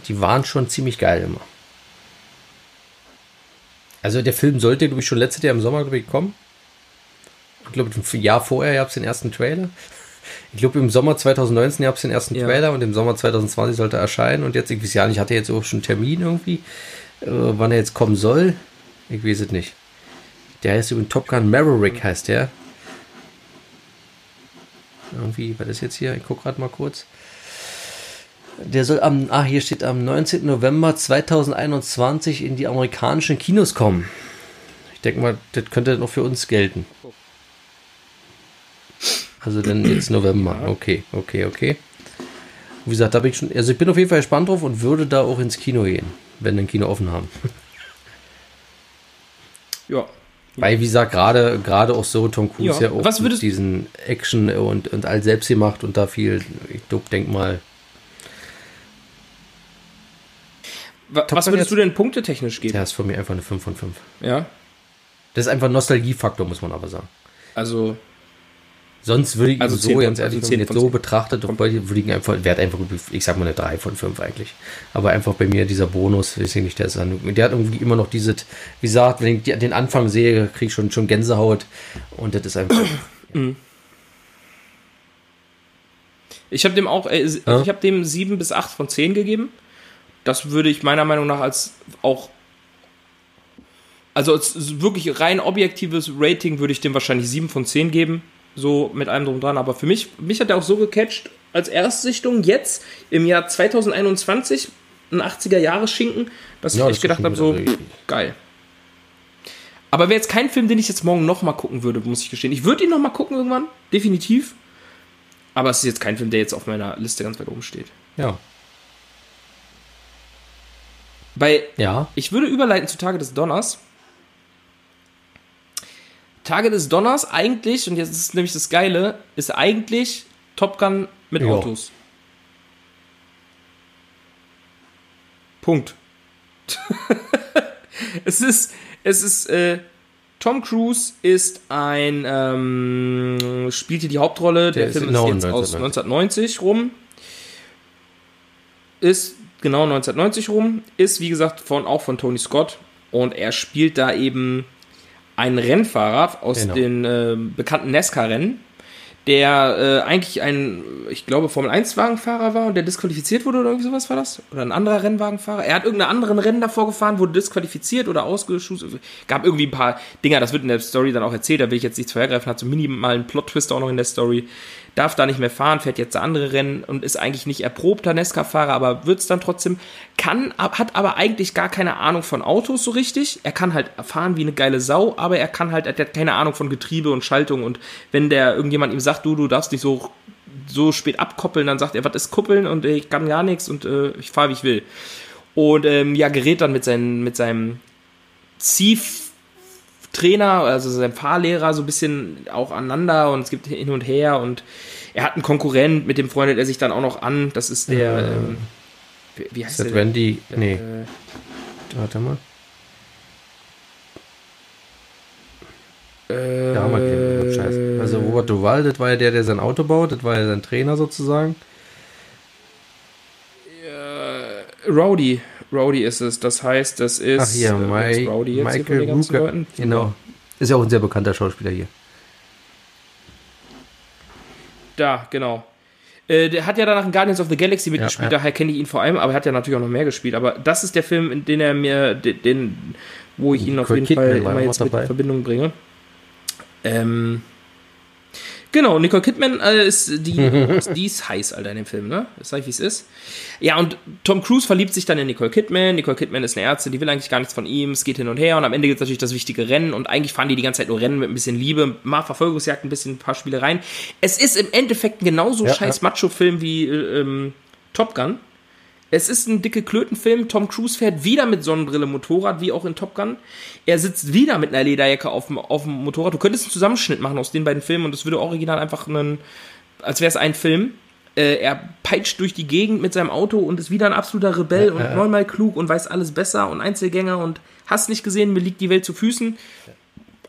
die waren schon ziemlich geil immer. Also der Film sollte, glaube ich, schon letztes Jahr im Sommer, glaube ich, kommen. Ich glaube, ein Jahr vorher gab es den ersten Trailer. Ich glaube, im Sommer 2019 gab es den ersten Ja. Trailer und im Sommer 2020 sollte er erscheinen. Und jetzt, ich weiß ja nicht, hat er jetzt auch schon einen Termin irgendwie, äh, wann er jetzt kommen soll. Ich weiß es nicht. Der heißt übrigens Top Gun Maverick, heißt der. Irgendwie, war das jetzt hier? Ich gucke gerade mal kurz. Der soll am, ah, hier steht am 19. November 2021 in die amerikanischen Kinos kommen. Ich denke mal, das könnte noch für uns gelten. Also dann jetzt November. Okay, okay, okay. Wie gesagt, da bin ich schon, also ich bin auf jeden Fall gespannt drauf und würde da auch ins Kino gehen, wenn wir ein Kino offen haben. Ja. Weil, wie gesagt, gerade gerade auch so Tom Cruise Ja. ja, auch Was mit diesen Action und, und all selbst gemacht und da viel, ich glaub, denk mal, Was Gun würdest jetzt- du denn punktetechnisch geben? der ist von mir einfach eine 5 von 5. Ja. Das ist einfach ein Nostalgiefaktor, muss man aber sagen. Also, Sonst würde ich Also ihn 10 so, ganz ehrlich, also wenn 10 man jetzt so 10. betrachtet, würde ich ihn einfach, wert einfach, ich sag mal eine 3 von 5 eigentlich. Aber einfach bei mir dieser Bonus, weiß ich nicht, der ist dann, der hat irgendwie immer noch dieses, wie gesagt, wenn ich den Anfang sehe, kriege ich schon, schon Gänsehaut und das ist einfach, ich habe dem auch, also Ja. ich habe dem 7 bis 8 von 10 gegeben. Das würde ich meiner Meinung nach als auch also als wirklich rein objektives Rating würde ich dem wahrscheinlich 7 von 10 geben, so mit allem drum dran. Aber für mich, mich hat er auch so gecatcht als Erstsichtung jetzt im Jahr 2021, ein 80er-Jahre-Schinken, dass Ja, ich das gedacht habe, so, pff, geil. Aber wäre jetzt kein Film, den ich jetzt morgen nochmal gucken würde, muss ich gestehen. Ich würde ihn nochmal gucken irgendwann, definitiv. Aber es ist jetzt kein Film, der jetzt auf meiner Liste ganz weit oben steht. ja, Bei ja, Ich würde überleiten zu Tage des Donners. Tage des Donners eigentlich, und jetzt ist nämlich das Geile, ist eigentlich Top Gun mit Ja. Autos. Punkt. es ist, es ist, äh, Tom Cruise ist ein, ähm, spielt hier die Hauptrolle. Der, Der ist Film ist genau jetzt aus 1990 rum. Ist genau 1990 rum. Ist, wie gesagt, von, auch von Tony Scott. Und er spielt da eben einen Rennfahrer aus Genau. den äh, bekannten NASCAR-Rennen, der äh, eigentlich ein, ich glaube, Formel-1-Wagenfahrer war und der disqualifiziert wurde oder irgendwie sowas war das? Oder ein anderer Rennwagenfahrer? Er hat irgendeinen anderen Rennen davor gefahren, wurde disqualifiziert oder ausgeschossen. Gab irgendwie ein paar Dinger, das wird in der Story dann auch erzählt, da will ich jetzt nichts vorhergreifen, hat so minimal einen Plot-Twist auch noch in der Story. Darf da nicht mehr fahren, fährt jetzt andere Rennen und ist eigentlich nicht erprobter Nesca-Fahrer, aber wird es dann trotzdem, kann, hat aber eigentlich gar keine Ahnung von Autos so richtig. Er kann halt fahren wie eine geile Sau, aber er kann halt, er hat keine Ahnung von Getriebe und Schaltung und wenn der irgendjemand ihm sagt, du, du darfst nicht so, so spät abkoppeln, dann sagt er, was ist kuppeln und äh, ich kann gar nichts und äh, ich fahre wie ich will. Und ähm, ja, gerät dann mit, seinen, mit seinem Zief Trainer, also sein Fahrlehrer, so ein bisschen auch aneinander und es gibt hin und her und er hat einen Konkurrent, mit dem freundet er sich dann auch noch an. Das ist der, Äh, ähm, wie, heißt Ist der? Randy? Nee, Äh, warte mal. äh, Ja, mal gehen, Scheiße. Also Robert Duval, das war ja der, der sein Auto baut, das war ja sein Trainer sozusagen. Rowdy. Rowdy ist es. Das heißt, das ist. Ach hier, äh, Rowdy jetzt hier von Michael den. Leuten? Genau. Ist ja auch ein sehr bekannter Schauspieler hier. Da, genau. Äh, der hat ja danach in Guardians of the Galaxy mitgespielt, ja. daher kenne ich ihn vor allem, aber er hat ja natürlich auch noch mehr gespielt. Aber das ist der Film, in den er mir, den, den wo ich ihn auf jeden Fall Kidman war immer jetzt mit in Verbindung bringe. Ähm, genau, Nicole Kidman äh, ist die, die ist heiß, Alter, in dem Film, ne? Das sag ich, wie es ist. Ja, und Tom Cruise verliebt sich dann in Nicole Kidman. Nicole Kidman ist eine Ärztin, die will eigentlich gar nichts von ihm. Es geht hin und her und am Ende gibt es natürlich das wichtige Rennen und eigentlich fahren die die ganze Zeit nur Rennen mit ein bisschen Liebe, mal Verfolgungsjagd, ein bisschen ein paar Spielereien. Es ist im Endeffekt genauso Ja, scheiß Macho-Film wie äh, ähm, Top Gun. Es ist ein dicke Klötenfilm. Tom Cruise fährt wieder mit Sonnenbrille Motorrad, wie auch in Top Gun. Er sitzt wieder mit einer Lederjacke auf dem, auf dem Motorrad. Du könntest einen Zusammenschnitt machen aus den beiden Filmen und es würde original einfach einen, als wäre es ein Film. Äh, er peitscht durch die Gegend mit seinem Auto und ist wieder ein absoluter Rebell Ja, und ja. neunmal klug und weiß alles besser und Einzelgänger und hast nicht gesehen, mir liegt die Welt zu Füßen.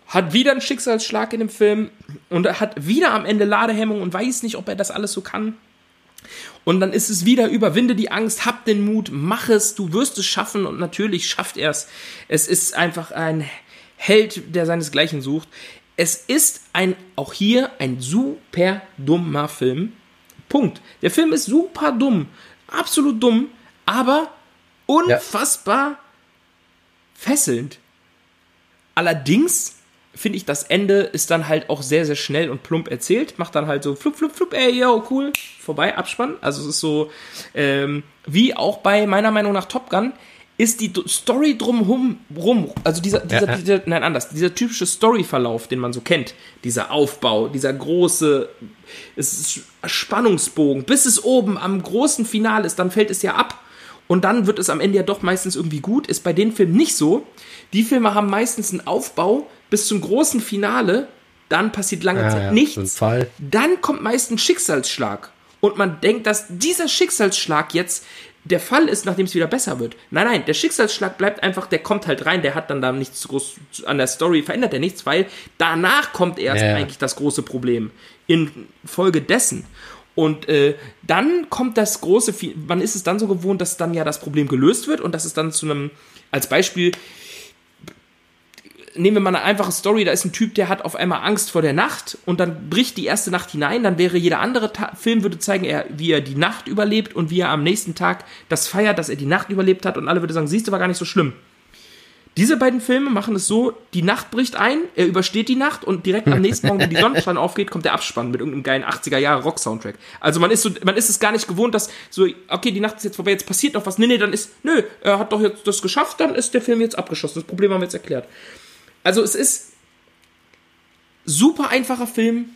Hat wieder einen Schicksalsschlag in dem Film und hat wieder am Ende Ladehemmung und weiß nicht, ob er das alles so kann. Und dann ist es wieder, überwinde die Angst, hab den Mut, mach es, du wirst es schaffen und natürlich schafft er es. Es ist einfach ein Held, der seinesgleichen sucht. Es ist ein, auch hier, ein super dummer Film. Punkt. Der Film ist super dumm, absolut dumm, aber unfassbar fesselnd. Allerdings finde ich, das Ende ist dann halt auch sehr, sehr schnell und plump erzählt. Macht dann halt so flup, flup, flup, ey, yo, cool, vorbei, Abspann. Also es ist so, ähm, wie auch bei meiner Meinung nach Top Gun, ist die Story drumherum, rum, also dieser, dieser, Ja, ja. dieser, nein, anders, dieser typische Storyverlauf, den man so kennt, dieser Aufbau, dieser große, Spannungsbogen, bis es oben am großen Finale ist, dann fällt es ja ab. Und dann wird es am Ende ja doch meistens irgendwie gut. Ist bei den Filmen nicht so. Die Filme haben meistens einen Aufbau bis zum großen Finale. Dann passiert lange Ja, Zeit ja, nichts. Dann kommt meist ein Schicksalsschlag. Und man denkt, dass dieser Schicksalsschlag jetzt der Fall ist, nachdem es wieder besser wird. Nein, nein, der Schicksalsschlag bleibt einfach, der kommt halt rein, der hat dann da nichts groß an der Story, verändert er nichts, weil danach kommt erst Ja, eigentlich das große Problem. In Folge dessen. Und äh, dann kommt das große, man ist es dann so gewohnt, dass dann ja das Problem gelöst wird und dass es dann zu einem, als Beispiel, nehmen wir mal eine einfache Story, da ist ein Typ, der hat auf einmal Angst vor der Nacht und dann bricht die erste Nacht hinein, dann wäre jeder andere Ta Film würde zeigen, er, wie er die Nacht überlebt und wie er am nächsten Tag das feiert, dass er die Nacht überlebt hat und alle würde sagen, siehst du, war gar nicht so schlimm. Diese beiden Filme machen es so, die Nacht bricht ein, er übersteht die Nacht und direkt am nächsten Morgen, wenn die Sonnenschein aufgeht, kommt der Abspann mit irgendeinem geilen 80er Jahre Rock-Soundtrack. Also man ist so, man ist es gar nicht gewohnt, dass so, okay, die Nacht ist jetzt vorbei, jetzt passiert noch was. Nee, nee, dann ist, nö, er hat doch jetzt das geschafft, dann ist der Film jetzt abgeschossen. Das Problem haben wir jetzt erklärt. Also es ist super einfacher Film.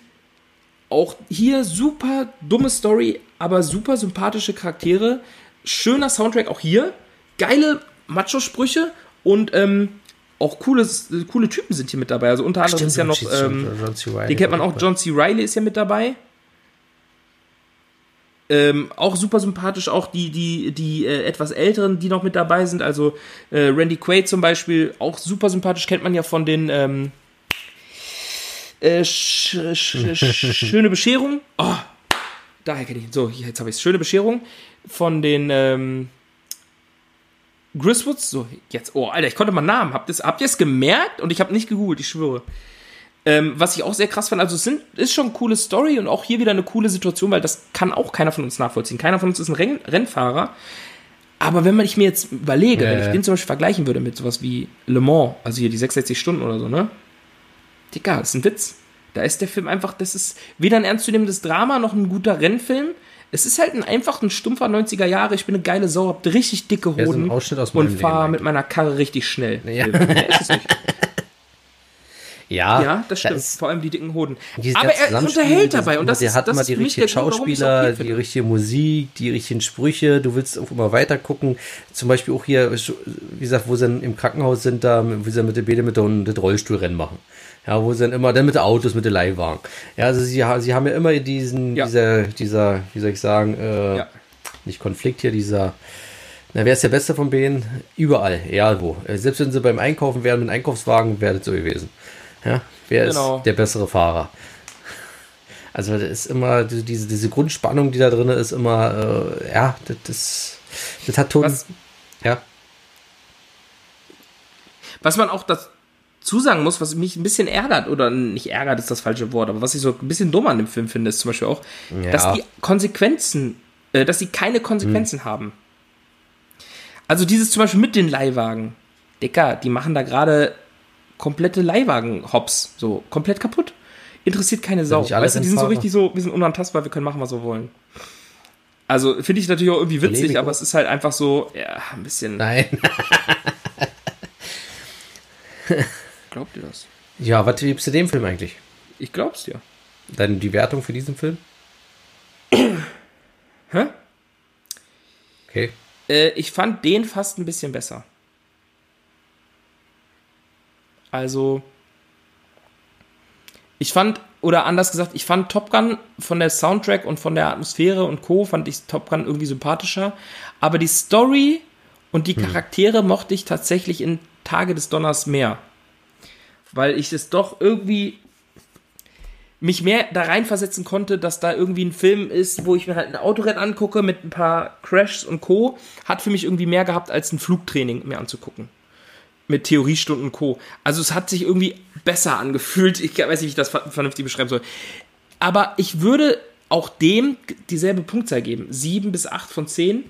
Auch hier super dumme Story, aber super sympathische Charaktere. Schöner Soundtrack auch hier. Geile Macho-Sprüche und ähm, auch coole, coole Typen sind hier mit dabei. Also unter anderem ist ja noch, ähm, John C. Reilly den kennt man auch. John C. Reilly ist ja mit dabei. Ähm, auch super sympathisch, auch die, die, die äh, etwas älteren, die noch mit dabei sind. Also äh, Randy Quaid zum Beispiel, auch super sympathisch, kennt man ja von den, ähm, Äh, sch, sch, sch, schöne Bescherung. Oh, daher kenne ich ihn. So, jetzt habe ich es. Schöne Bescherung von den ähm, Griswoods. So, jetzt. Oh, Alter, ich konnte mal Namen. Habt ihr habt es gemerkt? Und ich habe nicht gegoogelt, ich schwöre. Ähm, was ich auch sehr krass fand, also es sind, ist schon eine coole Story und auch hier wieder eine coole Situation, weil das kann auch keiner von uns nachvollziehen. Keiner von uns ist ein Renn Rennfahrer. Aber wenn man ich mir jetzt überlege, Ja, wenn ich ja. den zum Beispiel vergleichen würde mit sowas wie Le Mans, also hier die 66 Stunden oder so, ne? Digga, das ist ein Witz. Da ist der Film einfach, das ist weder ein ernstzunehmendes Drama noch ein guter Rennfilm. Es ist halt ein einfach ein stumpfer 90er Jahre. Ich bin eine geile Sau, hab richtig dicke Ja, so Hoden aus meinem und fahre mit meiner Karre richtig schnell. Ja. Mehr ist es nicht. Ja, Ja, das stimmt. ist- Vor allem die dicken Hoden. Aber er unterhält das- dabei und das der ist, hat das immer die richtigen Grund, Schauspieler, okay die richtige Musik, die richtigen Sprüche. Du willst auch immer weiter gucken. Zum Beispiel auch hier, wie gesagt, wo sie im Krankenhaus sind, da, wie sie mit der Bede mit dem das Rollstuhlrennen machen. Ja, wo sie dann immer, dann mit den Autos, mit den Leihwagen. Ja, also sie, sie haben ja immer diesen, Ja. dieser, dieser, wie soll ich sagen, äh, Ja. nicht Konflikt hier, dieser, na, wer ist der Beste von denen? Überall, egal wo. Äh, Selbst wenn sie beim Einkaufen wären mit Einkaufswagen, wäre das so gewesen. Ja, wer Genau. ist der bessere Fahrer? Also das ist immer die- diese, diese Grundspannung, die da drin ist, immer, äh, ja, das, das, das hat Ton. Was- Ja. Was man auch dazu sagen muss, was mich ein bisschen ärgert, oder nicht ärgert ist das falsche Wort, aber was ich so ein bisschen dumm an dem Film finde, ist zum Beispiel auch, Ja. dass die Konsequenzen, äh, dass sie keine Konsequenzen Hm. haben. Also dieses zum Beispiel mit den Leihwagen. Dicker, die machen da gerade komplette Leihwagen-Hops, so komplett kaputt. Interessiert keine Sau. alle Weißt du, die sind so richtig so, wir sind unantastbar, wir können machen, was wir wollen. Also finde ich natürlich auch irgendwie witzig, Polemik aber auch. es ist halt einfach so, ja, ein bisschen. Nein. Glaubt ihr das? Ja, was gibst du dem Film eigentlich? Ich glaub's dir. Dann die Wertung für diesen Film? Hä? Okay. Äh, ich fand den fast ein bisschen besser. Also, ich fand, oder anders gesagt, ich fand Top Gun von der Soundtrack und von der Atmosphäre und Co. fand ich Top Gun irgendwie sympathischer. Aber die Story und die Charaktere mochte ich tatsächlich in Tage des Donners mehr. Weil ich es doch irgendwie mich mehr da reinversetzen konnte, dass da irgendwie ein Film ist, wo ich mir halt ein Autorennen angucke mit ein paar Crashs und Co. Hat für mich irgendwie mehr gehabt, als ein Flugtraining mir anzugucken. Mit Theoriestunden und Co. Also es hat sich irgendwie besser angefühlt. Ich weiß nicht, wie ich das ver- vernünftig beschreiben soll. Aber ich würde auch dem dieselbe Punktzahl geben. Sieben bis acht von zehn.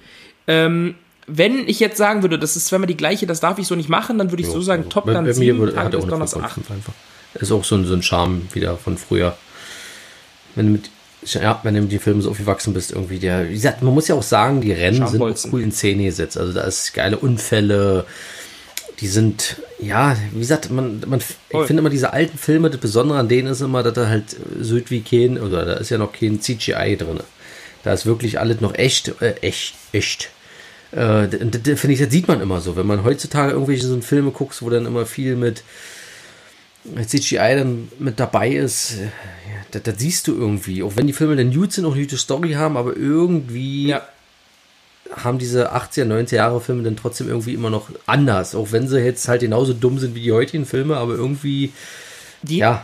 Ähm, wenn ich jetzt sagen würde, das ist zweimal die gleiche, das darf ich so nicht machen, dann würde ich so sagen, Top Bei- Gun bei mir 7, würde- hat auch Donners 8. 5,5 einfach. Ist auch so ein, so ein Charme wieder von früher. Wenn du mit, ja, wenn du mit den Filmen so aufgewachsen bist, irgendwie der, wie gesagt, man muss ja auch sagen, die Rennen sind auch cool in Szene gesetzt. Also da ist geile Unfälle, die sind, ja, wie gesagt, man, man ich finde immer diese alten Filme, das Besondere an denen ist immer, dass da halt so wie kein, oder da ist ja noch kein CGI drin. Da ist wirklich alles noch echt, äh, echt, echt. Äh, finde ich, das sieht man immer so. Wenn man heutzutage irgendwelche so Filme guckt, wo dann immer viel mit CGI dann mit dabei ist, äh, ja, das, das siehst du irgendwie. Auch wenn die Filme dann gut sind, auch eine gute Story haben, aber irgendwie Ja, haben diese 80er, 90er Jahre Filme dann trotzdem irgendwie immer noch anders. Auch wenn sie jetzt halt genauso dumm sind wie die heutigen Filme, aber irgendwie, die, ja.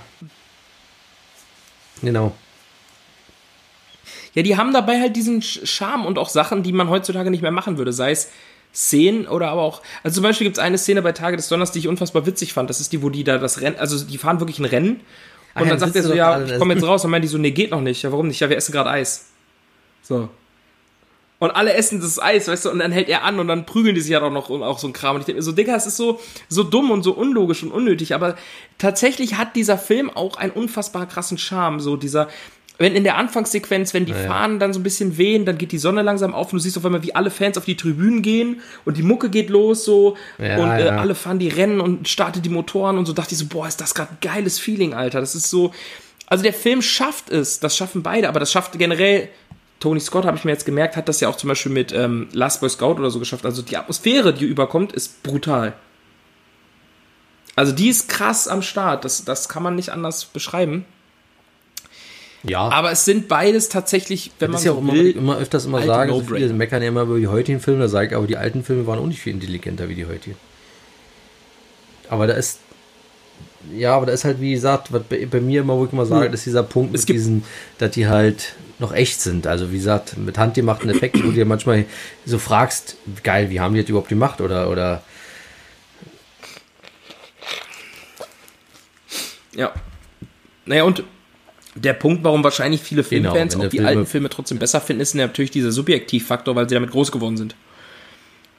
Genau. Ja, die haben dabei halt diesen Charme und auch Sachen, die man heutzutage nicht mehr machen würde. Sei es Szenen oder aber auch. Also zum Beispiel gibt es eine Szene bei Tage des Donners, die ich unfassbar witzig fand. Das ist die, wo die da das Rennen, also die fahren wirklich ein Rennen. Und Ah ja, dann sagt er so, ja, ich komme jetzt raus. Und meint die so, nee, geht noch nicht. Ja, warum nicht? Ja, wir essen gerade Eis. So. Und alle essen das Eis, weißt du, und dann hält er an und dann prügeln die sich ja doch noch und auch so ein Kram. Und ich denke mir so, Digga, es ist so, so dumm und so unlogisch und unnötig, aber tatsächlich hat dieser Film auch einen unfassbar krassen Charme. So dieser, wenn in der Anfangssequenz, wenn die Fahnen dann so ein bisschen wehen, dann geht die Sonne langsam auf und du siehst auf einmal, wie alle Fans auf die Tribünen gehen und die Mucke geht los so Ja, und äh, ja. alle fahren die Rennen und startet die Motoren und so dachte ich so, boah, ist das gerade ein geiles Feeling, Alter. Das ist so, also der Film schafft es, das schaffen beide, aber das schafft generell Tony Scott, habe ich mir jetzt gemerkt, hat das ja auch zum Beispiel mit ähm, Last Boy Scout oder so geschafft. Also die Atmosphäre, die überkommt, ist brutal. Also die ist krass am Start. Das, das kann man nicht anders beschreiben. Ja. Aber es sind beides tatsächlich, wenn man das ist ja auch so immer, will, immer öfters immer alte sage, so No-Brainer. viele meckern ja immer über die heutigen Filme, da sage ich, aber die alten Filme waren auch nicht viel intelligenter wie die heutigen. Aber da ist, ja, aber da ist halt, wie gesagt, was bei, bei mir immer, wo ich immer sage, Hm. dass dieser Punkt Es mit diesen, dass die halt noch echt sind. Also wie gesagt, mit handgemachten Effekten, wo du dir manchmal so fragst, geil, wie haben die das überhaupt gemacht? Oder, oder Ja. Naja, und der Punkt, warum wahrscheinlich viele Genau, Filmfans wenn auch die Filme- alten Filme trotzdem besser finden, ist natürlich dieser Subjektivfaktor, weil sie damit groß geworden sind.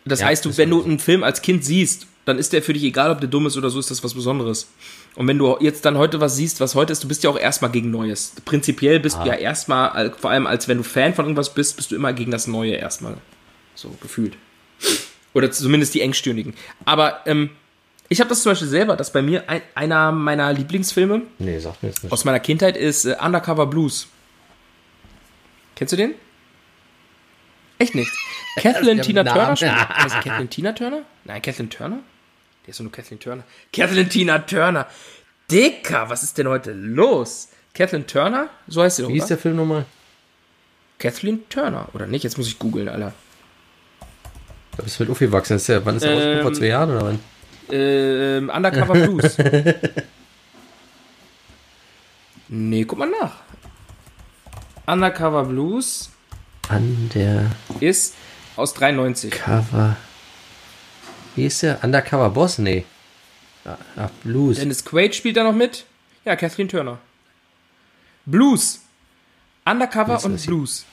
Das Ja, heißt, du, wenn du einen Film als Kind siehst, dann ist der für dich egal, ob der dumm ist oder so, ist das was Besonderes. Und wenn du jetzt dann heute was siehst, was heute ist, du bist ja auch erstmal gegen Neues. Prinzipiell bist Ah. du ja erstmal, al- vor allem als wenn du Fan von irgendwas bist, bist du immer gegen das Neue erstmal. So gefühlt. Oder zumindest die Engstirnigen. Aber ähm, ich habe das zum Beispiel selber, dass bei mir ein, einer meiner Lieblingsfilme nee, sagt mir jetzt nicht. aus meiner Kindheit ist äh, Undercover Blues. Kennst du den? Echt nicht. Kathleen Tina. Turner? Kathleen Tina Turner? Nein, Kathleen Turner? Der ist doch nur Kathleen Turner. Kathleen Tina Turner. Dicker, was ist denn heute los? Kathleen Turner? So heißt sie doch, Wie ist oder? der Film nochmal? Kathleen Turner, oder nicht? Jetzt muss ich googeln, Alter. Da bist du mit aufgewachsen. Ist der, wann ist der Ähm, rausgekommen? Vor zwei Jahren oder wann? Ähm, Undercover Blues. nee, guck mal nach. Undercover Blues An der ist aus 93. Cover. Wie ist der? Undercover Boss? Nee. Ah, ah, Blues. Dennis Quaid spielt da noch mit. Ja, Kathleen Turner. Blues. Undercover Was und? Blues.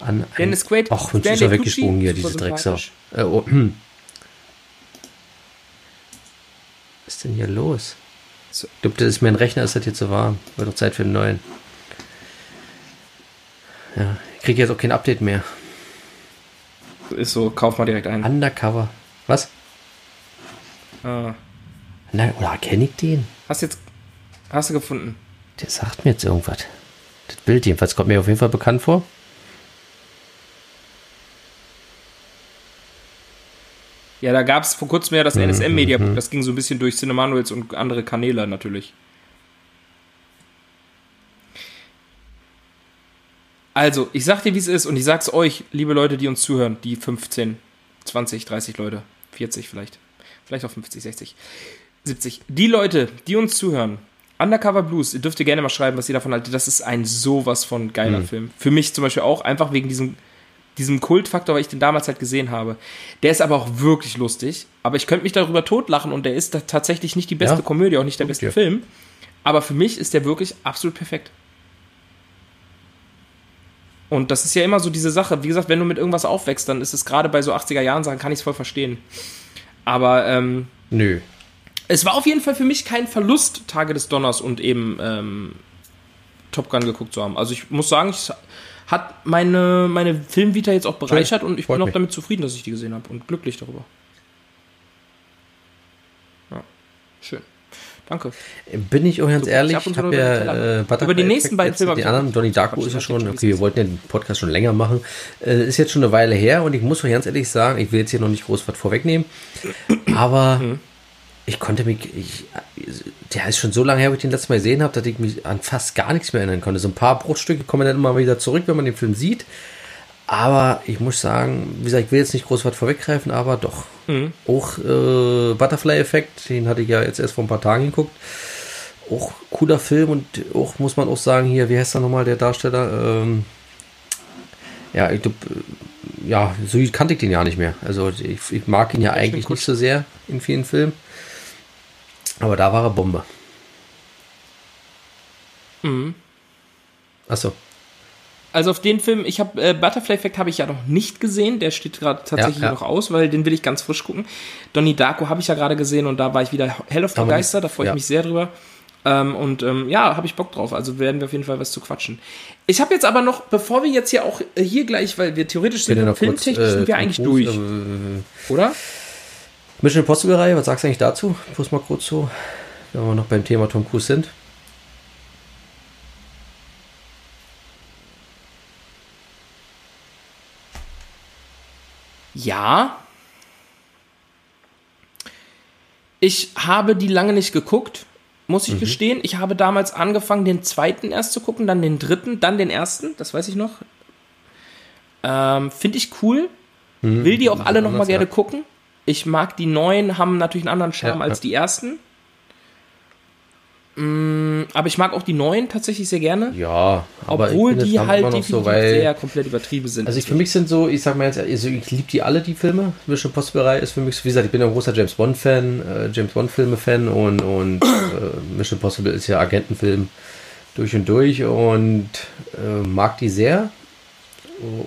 An, Dennis Quaid, Ach, Mensch, ist er weggesprungen hier, diese Drecksau. Äh, oh, hm. Was ist denn hier los? So. Ich glaube, das ist mein Rechner, ist das hier zu warm. Wird doch Zeit für einen neuen. Ja, ich kriege jetzt auch kein Update mehr. Ist so, kauf mal direkt ein. Undercover. Was? Ah. Nein, oder kenne ich den? Hast jetzt, hast du gefunden? Der sagt mir jetzt irgendwas. Das Bild jedenfalls kommt mir auf jeden Fall bekannt vor. Ja, da gab es vor kurzem ja das Mhm, NSM Media Book. Das ging so ein bisschen durch Cinemanuals und andere Kanäle natürlich. Also, ich sag dir, wie es ist und ich sag's euch, liebe Leute, die uns zuhören, die 15, 20, 30 Leute, 40 vielleicht, vielleicht auch 50, 60, 70. Die Leute, die uns zuhören, Undercover Blues, ihr dürft ihr gerne mal schreiben, was ihr davon haltet. Das ist ein sowas von geiler Film. Für mich zum Beispiel auch, einfach wegen diesem, diesem Kultfaktor, weil ich den damals halt gesehen habe. Der ist aber auch wirklich lustig. Aber ich könnte mich darüber totlachen und der ist tatsächlich nicht die beste Ja. Komödie, auch nicht der beste. Film. Aber für mich ist der wirklich absolut perfekt. Und das ist ja immer so diese Sache. Wie gesagt, wenn du mit irgendwas aufwächst, dann ist es gerade bei so 80er Jahren Sachen, kann ich es voll verstehen. Aber ähm, Nö. es war auf jeden Fall für mich kein Verlust, Tage des Donners und eben ähm, Top Gun geguckt zu haben. Also ich muss sagen, es hat meine, meine Filmvita jetzt auch bereichert und ich Freut bin auch mich. damit zufrieden, dass ich die gesehen habe und glücklich darüber. Ja, schön. Danke. Bin ich auch ganz Super. ehrlich, Ich hab den ja äh, Butterfly Über die nächsten beiden Filme hab Die anderen, Donnie Darko ist ja schon, okay, wir wollten den Podcast schon länger machen. Äh, ist jetzt schon eine Weile her und ich muss euch ganz ehrlich sagen, ich will jetzt hier noch nicht groß was vorwegnehmen, aber Mhm. ich konnte mich, ich, der ist schon so lange her, wo ich den letztes Mal gesehen habe, dass ich mich an fast gar nichts mehr erinnern konnte. So ein paar Bruchstücke kommen dann immer wieder zurück, wenn man den Film sieht. Aber ich muss sagen, wie gesagt, ich will jetzt nicht groß was vorweggreifen, aber doch. Mhm. Auch äh, Butterfly-Effekt, den hatte ich ja jetzt erst vor ein paar Tagen geguckt. Auch cooler Film und auch, muss man auch sagen, hier, wie heißt er nochmal, der Darsteller? Ähm, ja, ich glaube, ja, so kannte ich den ja nicht mehr. Also ich, ich mag ihn ja eigentlich gut. nicht so sehr in vielen Filmen. Aber da war er Bombe. Mhm. Achso, Also auf den Film, ich habe äh, Butterfly Effect habe ich ja noch nicht gesehen, der steht gerade tatsächlich Ja, ja. noch aus, weil den will ich ganz frisch gucken. Donnie Darko habe ich ja gerade gesehen und da war ich wieder hell auf Aber begeistert, da freue ich mich sehr drüber. Ähm, und ähm, ja, habe ich Bock drauf, also werden wir auf jeden Fall was zu quatschen. Ich habe jetzt aber noch, bevor wir jetzt hier auch äh, hier gleich, weil wir theoretisch sind, noch kurz. filmtechnisch äh, sind wir eigentlich durch, äh, oder? Mission Impossible Reihe, was sagst du eigentlich dazu? Bloß mal kurz so, wenn wir noch beim Thema Tom Cruise sind. Ja. Ich habe die lange nicht geguckt, muss Mhm. ich gestehen. Ich habe damals angefangen, den zweiten erst zu gucken, dann den dritten, dann den ersten, das weiß ich noch. Ähm, Finde ich cool. Will die auch alle noch mal Mhm. anders, gerne ja. gucken. Ich mag die neuen, haben natürlich einen anderen Charme Ja, als ja. die ersten. Aber ich mag auch die neuen tatsächlich sehr gerne. Ja, aber obwohl die halt definitiv so, weil, sehr komplett übertrieben sind. Also ich, für mich sind so, ich sag mal jetzt, also ich liebe die alle, die Filme. Mission Possible ist für mich, so, wie gesagt, ich bin ein großer James Bond Fan, äh, James Bond Filme Fan und, und äh, Mission Possible ist ja Agentenfilm durch und durch und äh, mag die sehr.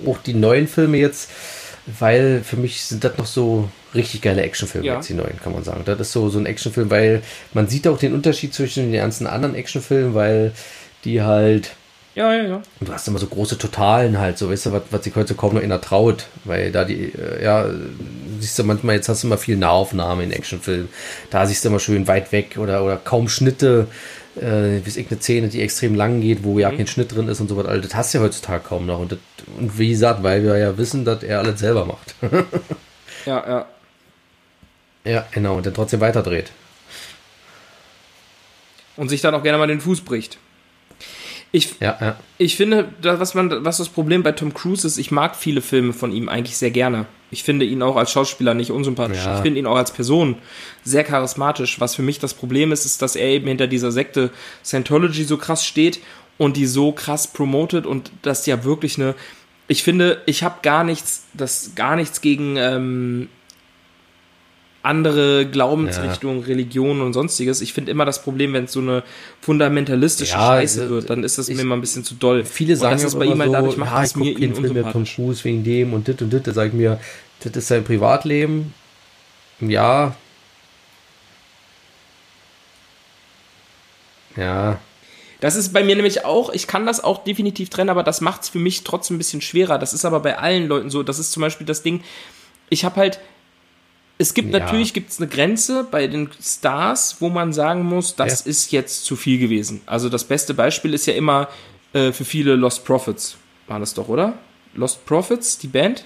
Auch die neuen Filme jetzt, weil für mich sind das noch so richtig geile Actionfilme Ja. jetzt die neuen, kann man sagen. Das ist so, so ein Actionfilm, weil man sieht auch den Unterschied zwischen den ganzen anderen Actionfilmen, weil die halt ja, ja, ja. und du hast immer so große Totalen halt, so weißt du, was, was sich heute kaum noch einer traut, weil da die, äh, ja, siehst du manchmal, jetzt hast du immer viel Nahaufnahme in Actionfilmen, da siehst du immer schön weit weg oder, oder kaum Schnitte, äh, wie eine Szene, die extrem lang geht, wo ja kein Schnitt drin ist und so was, also das hast du ja heutzutage kaum noch und, das, und wie gesagt, weil wir ja wissen, dass er alles selber macht. Ja, ja. Ja, genau, und dann trotzdem weiterdreht. Und sich dann auch gerne mal den Fuß bricht. Ich, Ja, ja. ich finde, was, man, was das Problem bei Tom Cruise ist, ich mag viele Filme von ihm eigentlich sehr gerne. Ich finde ihn auch als Schauspieler nicht unsympathisch. Ja. Ich finde ihn auch als Person sehr charismatisch. Was für mich das Problem ist, ist, dass er eben hinter dieser Sekte Scientology so krass steht und die so krass promotet und das ja wirklich eine. Ich finde, ich habe gar nichts, das gar nichts gegen ähm, andere Glaubensrichtungen, Religionen und sonstiges. Ich finde immer das Problem, wenn es so eine fundamentalistische Ja, Scheiße äh, wird, dann ist das ich- mir immer ein bisschen zu doll. Viele sagen das ja ist bei ihm halt so, dadurch macht ja, ich mir ihn Film mehr Tom. Cruise wegen dem und dit und dit. Da sage ich mir, das ist sein Privatleben. Ja. Ja. Das ist bei mir nämlich auch, ich kann das auch definitiv trennen, aber das macht es für mich trotzdem ein bisschen schwerer. Das ist aber bei allen Leuten so. Das ist zum Beispiel das Ding, ich habe halt, es gibt Ja. natürlich gibt's eine Grenze bei den Stars, wo man sagen muss, das Ja. ist jetzt zu viel gewesen. Also das beste Beispiel ist ja immer äh, für viele Lost Prophets. War das doch, oder? Lost Prophets, die Band?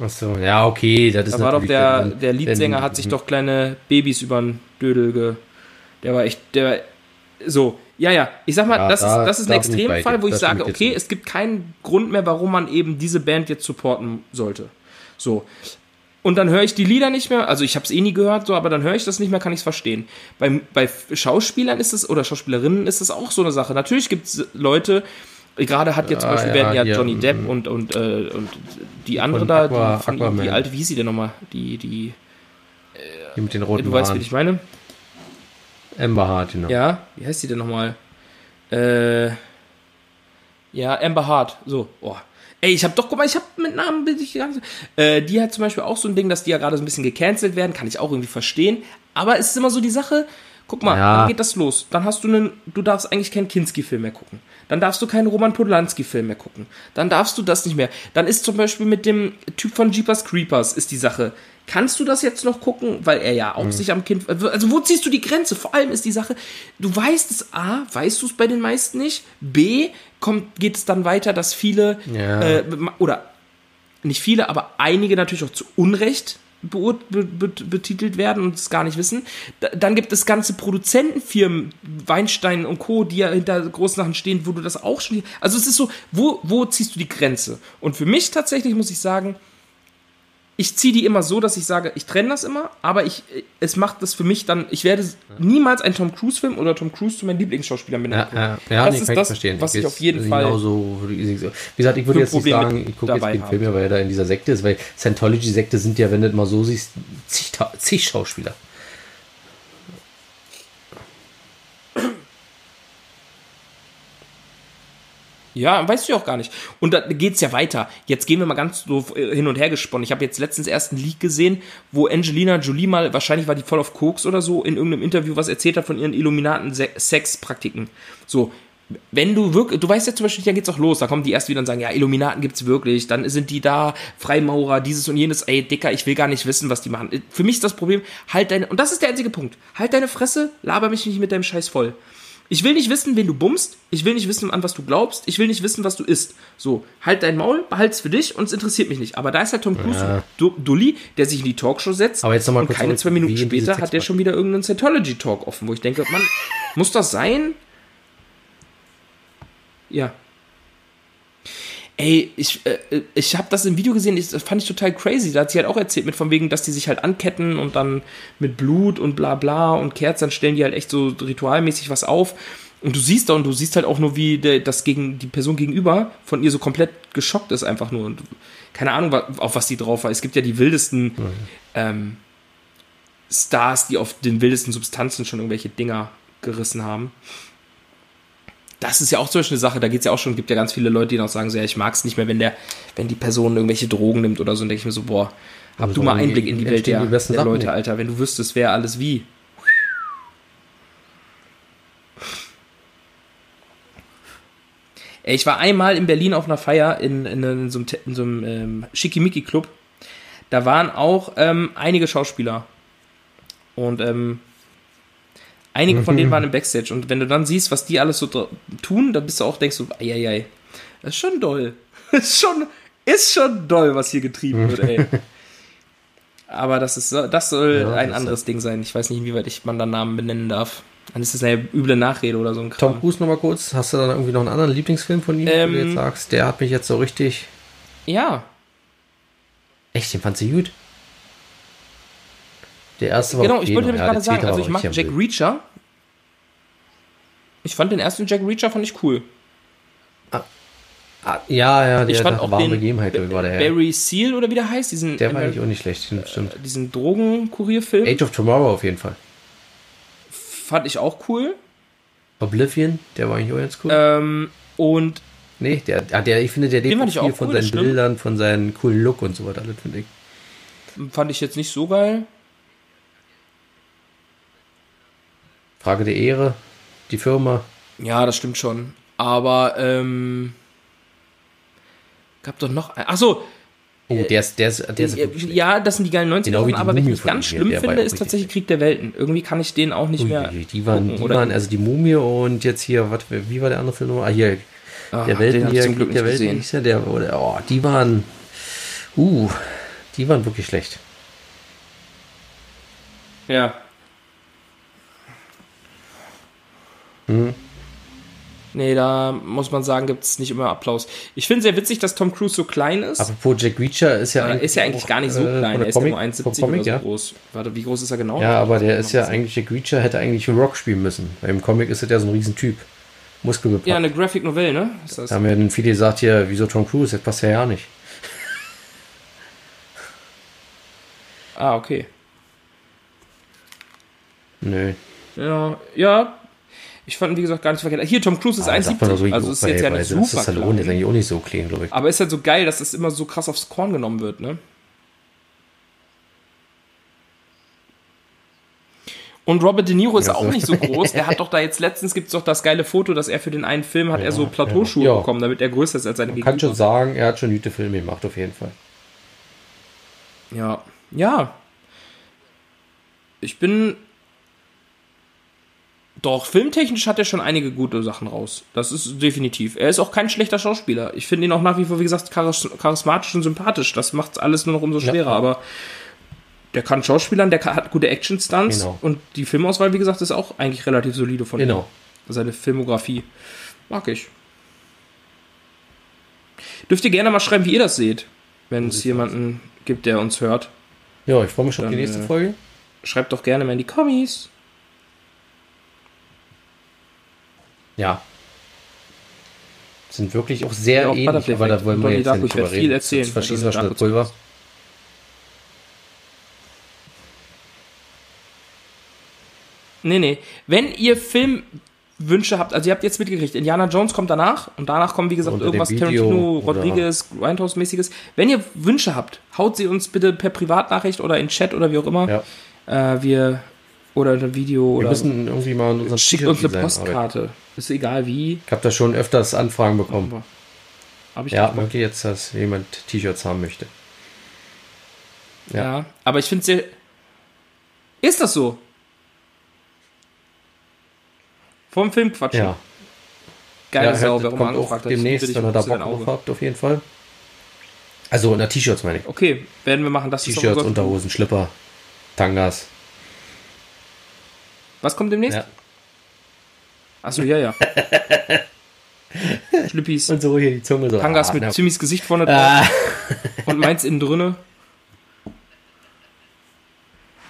Achso, ja, okay. Das ist Da war doch der, der Leadsänger hat sich doch kleine Babys über den Dödel ge. Der war echt, der war, so. Ja, ja, ich sag mal, Ja, das, da- ist, das ist ein Extremfall, wo ich sage, okay, es gibt keinen Grund mehr, warum man eben diese Band jetzt supporten sollte. So. Und dann höre ich die Lieder nicht mehr, also ich habe es eh nie gehört, so, aber dann höre ich das nicht mehr, kann ich es verstehen. Bei, bei Schauspielern ist es, oder Schauspielerinnen ist es auch so eine Sache. Natürlich gibt es Leute, gerade hat jetzt zum Ah, Beispiel ja, werden ja Johnny mm, Depp und, und, äh, und die andere da, Aqua- die, von, Aquaman. die alte, wie hieß sie denn nochmal? Die, die, Die mit den roten du weißt, wie ich meine? Amber Hart, genau. Ja, wie heißt die denn nochmal? Äh, ja, Amber Hart. So, oh. Ey, ich hab doch, guck mal, ich hab mit Namen bin ich so- Äh, die hat zum Beispiel auch so ein Ding, dass die ja gerade so ein bisschen gecancelt werden, kann ich auch irgendwie verstehen. Aber es ist immer so die Sache, guck mal, Ja. dann geht das los. Dann hast du einen, du darfst eigentlich keinen Kinski-Film mehr gucken. Dann darfst du keinen Roman Polanski-Film mehr gucken. Dann darfst du das nicht mehr. Dann ist zum Beispiel mit dem Typ von Jeepers Creepers ist die Sache. Kannst du das jetzt noch gucken, weil er ja auch Mhm. sich am Kind. Also wo ziehst du die Grenze? Vor allem ist die Sache, du weißt es A, weißt du es bei den meisten nicht. B, kommt, geht es dann weiter, dass viele Ja. äh, oder nicht viele, aber einige natürlich auch zu Unrecht beurt- be, be, betitelt werden und es gar nicht wissen. Da, dann gibt es ganze Produzentenfirmen, Weinstein und Co., die ja hinter großen Sachen stehen, wo du das auch schon. Also es ist so, wo, wo ziehst du die Grenze? Und für mich tatsächlich muss ich sagen, ich ziehe die immer so, dass ich sage, ich trenne das immer, aber ich, es macht das für mich dann, ich werde niemals einen Tom Cruise-Film oder Tom Cruise zu meinen Lieblingsschauspielern benennen. Ja, ja, ja Das nee, ist kann das, ich verstehen. was ich weiß auf jeden Fall- Genauso, wie gesagt, ich würde jetzt nicht sagen, ich gucke jetzt den Film, weil er da in dieser Sekte ist, weil Scientology-Sekte sind ja, wenn du das mal so siehst, zig, zig Schauspieler. Ja, weißt du ja auch gar nicht. Und da geht's ja weiter. Jetzt gehen wir mal ganz so äh, hin und her gesponnen. Ich habe jetzt letztens erst einen Leak gesehen, wo Angelina Jolie mal, wahrscheinlich war die voll auf Koks oder so, in irgendeinem Interview was erzählt hat von ihren Illuminaten Se Sexpraktiken. So, wenn du wirklich, du weißt ja zum Beispiel, da geht's auch los, da kommen die erst wieder und sagen, ja, Illuminaten gibt's wirklich, dann sind die da, Freimaurer, dieses und jenes, ey, Dicker, ich will gar nicht wissen, was die machen. Für mich ist das Problem, halt deine, und das ist der einzige Punkt, halt deine Fresse, laber mich nicht mit deinem Scheiß voll. Ich will nicht wissen, wen du bummst. Ich will nicht wissen, an was du glaubst. Ich will nicht wissen, was du isst. So, halt dein Maul, behalt's für dich und es interessiert mich nicht. Aber da ist halt Tom Cruise, Ja. Du- Dulli, der sich in die Talkshow setzt. Aber jetzt noch mal und kurz keine zwei Minuten später hat der schon wieder irgendeinen Scientology-Talk offen, wo ich denke, Mann, muss das sein? Ja. Ey, ich, äh, ich habe das im Video gesehen, ich, das fand ich total crazy. Da hat sie halt auch erzählt, mit von wegen, dass die sich halt anketten und dann mit Blut und bla bla und Kerzen, dann stellen die halt echt so ritualmäßig was auf. Und du siehst da und du siehst halt auch nur, wie der, das gegen die Person gegenüber von ihr so komplett geschockt ist, einfach nur. Und keine Ahnung, auf was die drauf war. Es gibt ja die wildesten mhm. ähm, Stars, die auf den wildesten Substanzen schon irgendwelche Dinger gerissen haben das ist ja auch zum Beispiel eine Sache, da geht es ja auch schon, gibt ja ganz viele Leute, die noch sagen, so, ja, ich mag es nicht mehr, wenn der, wenn die Person irgendwelche Drogen nimmt oder so, und denke ich mir so, boah, hab also du mal Einblick in die Welt der, der Leute, Alter, wenn du wüsstest, wer alles wie. Ich war einmal in Berlin auf einer Feier in, in, in so einem, in so einem ähm, Schickimicki-Club. Da waren auch ähm, einige Schauspieler. Und ähm, Einige von denen mhm. waren im Backstage und wenn du dann siehst, was die alles so tun, dann bist du auch, denkst du, ei, das ist schon doll. Das ist schon, ist schon doll, was hier getrieben wird, ey. Aber das ist, das soll ja, ein anderes Ding sein. Ich weiß nicht, inwieweit ich man da Namen benennen darf. Dann ist das eine üble Nachrede oder so ein Kram. Tom Cruise nochmal kurz. Hast du dann irgendwie noch einen anderen Lieblingsfilm von ihm, ähm, wo du jetzt ähm, sagst, der hat mich jetzt so richtig. Ja. Echt, den fand sie gut. Der erste war Genau, ich wollte nämlich ja, gerade sagen, also ich mag Jack Reacher. Ich fand den ersten Jack Reacher fand ich cool. Ah, ah, ja, ja, der ich fand auch den Begebenheit war der. Barry Seal oder wie der heißt, diesen Der war eigentlich auch nicht schlecht, stimmt. Äh, diesen Drogenkurierfilm. Age of Tomorrow auf jeden Fall. Fand ich auch cool. Oblivion, der war eigentlich auch ganz cool. Ähm, und Nee, der, ah, der, ich finde, der lebt auch viel von seinen Bildern, von seinem coolen Look und so weiter, alles finde ich. Fand ich jetzt nicht so geil. Frage der Ehre, die Firma. Ja, das stimmt schon. Aber, ähm, gab doch noch. Achso. Oh, der ist, der ist, der ist äh, Ja, das sind die geilen 90er, genau aber wenn ich ganz schlimm finde, ist tatsächlich Krieg der Welten. Irgendwie kann ich den auch nicht mehr. Die waren, die waren, also die Mumie und jetzt hier, wat, wie war der andere Film? Ah, hier, ah, der Welten hier, Krieg der Welten, ja, der, oh, die waren, uh, die waren wirklich schlecht. Ja. Mhm. Nee, da muss man sagen, gibt es nicht immer Applaus. Ich finde sehr witzig, dass Tom Cruise so klein ist. Apropos Jack Reacher ist ja eigentlich. ist ja eigentlich auch, gar nicht so äh, klein. er ist Comic, ja nur 1,70 oder so ja. groß. Warte, wie groß ist er genau? Ja, aber der ist ja eigentlich, Jack Reacher hätte eigentlich einen Rock spielen müssen. Weil im Comic ist er ja so ein Riesentyp. Muskelbepackt. Ja, eine Graphic Novelle, ne? Ist das? Da haben ja dann viele gesagt, hier, wieso Tom Cruise? Das passt ja ja nicht. Ah, okay. Nö. Ja, ja, ich fand, wie gesagt, gar nicht verkehrt. Hier, Tom Cruise ist ah, 1,70. So also ist jetzt ja nicht super das Stallone ist eigentlich auch nicht so clean, glaube ich. Aber ist halt so geil, dass das immer so krass aufs Korn genommen wird, ne? Und Robert De Niro ist ja, auch nicht so groß. Der hat doch da jetzt letztens gibt es doch das geile Foto, dass er für den einen Film hat ja, er so Plateauschuhe ja. bekommen, damit er größer ist als seine Man kann schon sagen, er hat schon gute Filme gemacht, auf jeden Fall. Ja. Ja. Ich bin doch, filmtechnisch hat er schon einige gute Sachen raus. Das ist definitiv. Er ist auch kein schlechter Schauspieler. Ich finde ihn auch nach wie vor, wie gesagt, charismatisch und sympathisch. Das macht alles nur noch umso schwerer. Ja. Aber der kann Schauspielern, der hat gute Action-Stunts. Genau. Und die Filmauswahl, wie gesagt, ist auch eigentlich relativ solide von genau. ihm. Seine Filmografie. Mag ich. Dürft ihr gerne mal schreiben, wie ihr das seht. Wenn es jemanden gibt, der uns hört. Ja, ich freue mich schon auf die nächste äh, Folge. Schreibt doch gerne mal in die Kommis. Ja. Sind wirklich auch sehr ja, auch ähnlich, aber da wollen wir jetzt nicht drüber reden. Viel erzählen. Jetzt verschießen wir schnell Pulver. Nee, nee. Wenn ihr Filmwünsche habt, also ihr habt jetzt mitgekriegt, Indiana Jones kommt danach und danach kommt, wie gesagt, Unter irgendwas Tarantino, Rodriguez, Grindhouse-mäßiges. Wenn ihr Wünsche habt, haut sie uns bitte per Privatnachricht oder in Chat oder wie auch immer. Ja. Äh, wir oder ein Video wir oder. müssen irgendwie mal unseren Schickt uns eine Postkarte. Arbeiten. Ist egal wie. Ich habe da schon öfters Anfragen bekommen. Hab ich ja, möchte jetzt, dass jemand T-Shirts haben möchte. Ja, ja aber ich finde sehr. Ist das so? Vom Film quatschen. Ja. Geile ja, Sau, warum kommt auch demnächst, wenn ihr da Bock drauf habt, auf jeden Fall. Also, na, T-Shirts meine ich. Okay, werden wir machen. T-Shirts, Unterhosen, Schlipper, Tangas. Was kommt demnächst? Ja. Achso, ja, ja. Schlüppis, Und so hier die Zunge so. Tangas ah, mit na, Zimis Gesicht vorne drauf ah, und meins innen drinne.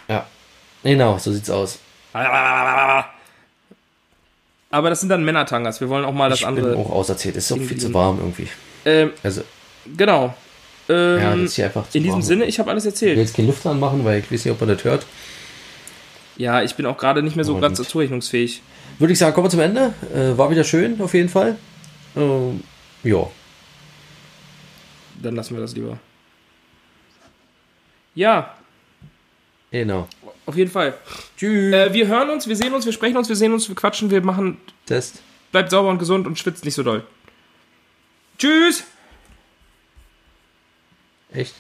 ja. Genau, so sieht's aus. Aber das sind dann Männer-Tangas. Wir wollen auch mal das ich andere. bin auch auserzählt. Ist doch viel zu warm irgendwie. Ähm, Also, genau. Ähm, ja, das ist hier einfach zu in diesem warm. Sinne, ich habe alles Ich will erzählt. jetzt keinen Lüfter anmachen, weil ich weiß nicht, ob man das hört. Ja, ich bin auch gerade nicht mehr so so zurechnungsfähig. Würde ich sagen, kommen wir zum Ende. Äh, war wieder schön, auf jeden Fall. Ähm, ja. Dann lassen wir das lieber. Ja, Genau. auf jeden Fall. Tschüss. Äh, wir hören uns, wir sehen uns, wir sprechen uns, wir sehen uns, wir quatschen, wir machen. Test. Bleibt sauber und gesund und schwitzt nicht so doll. Tschüss! Echt?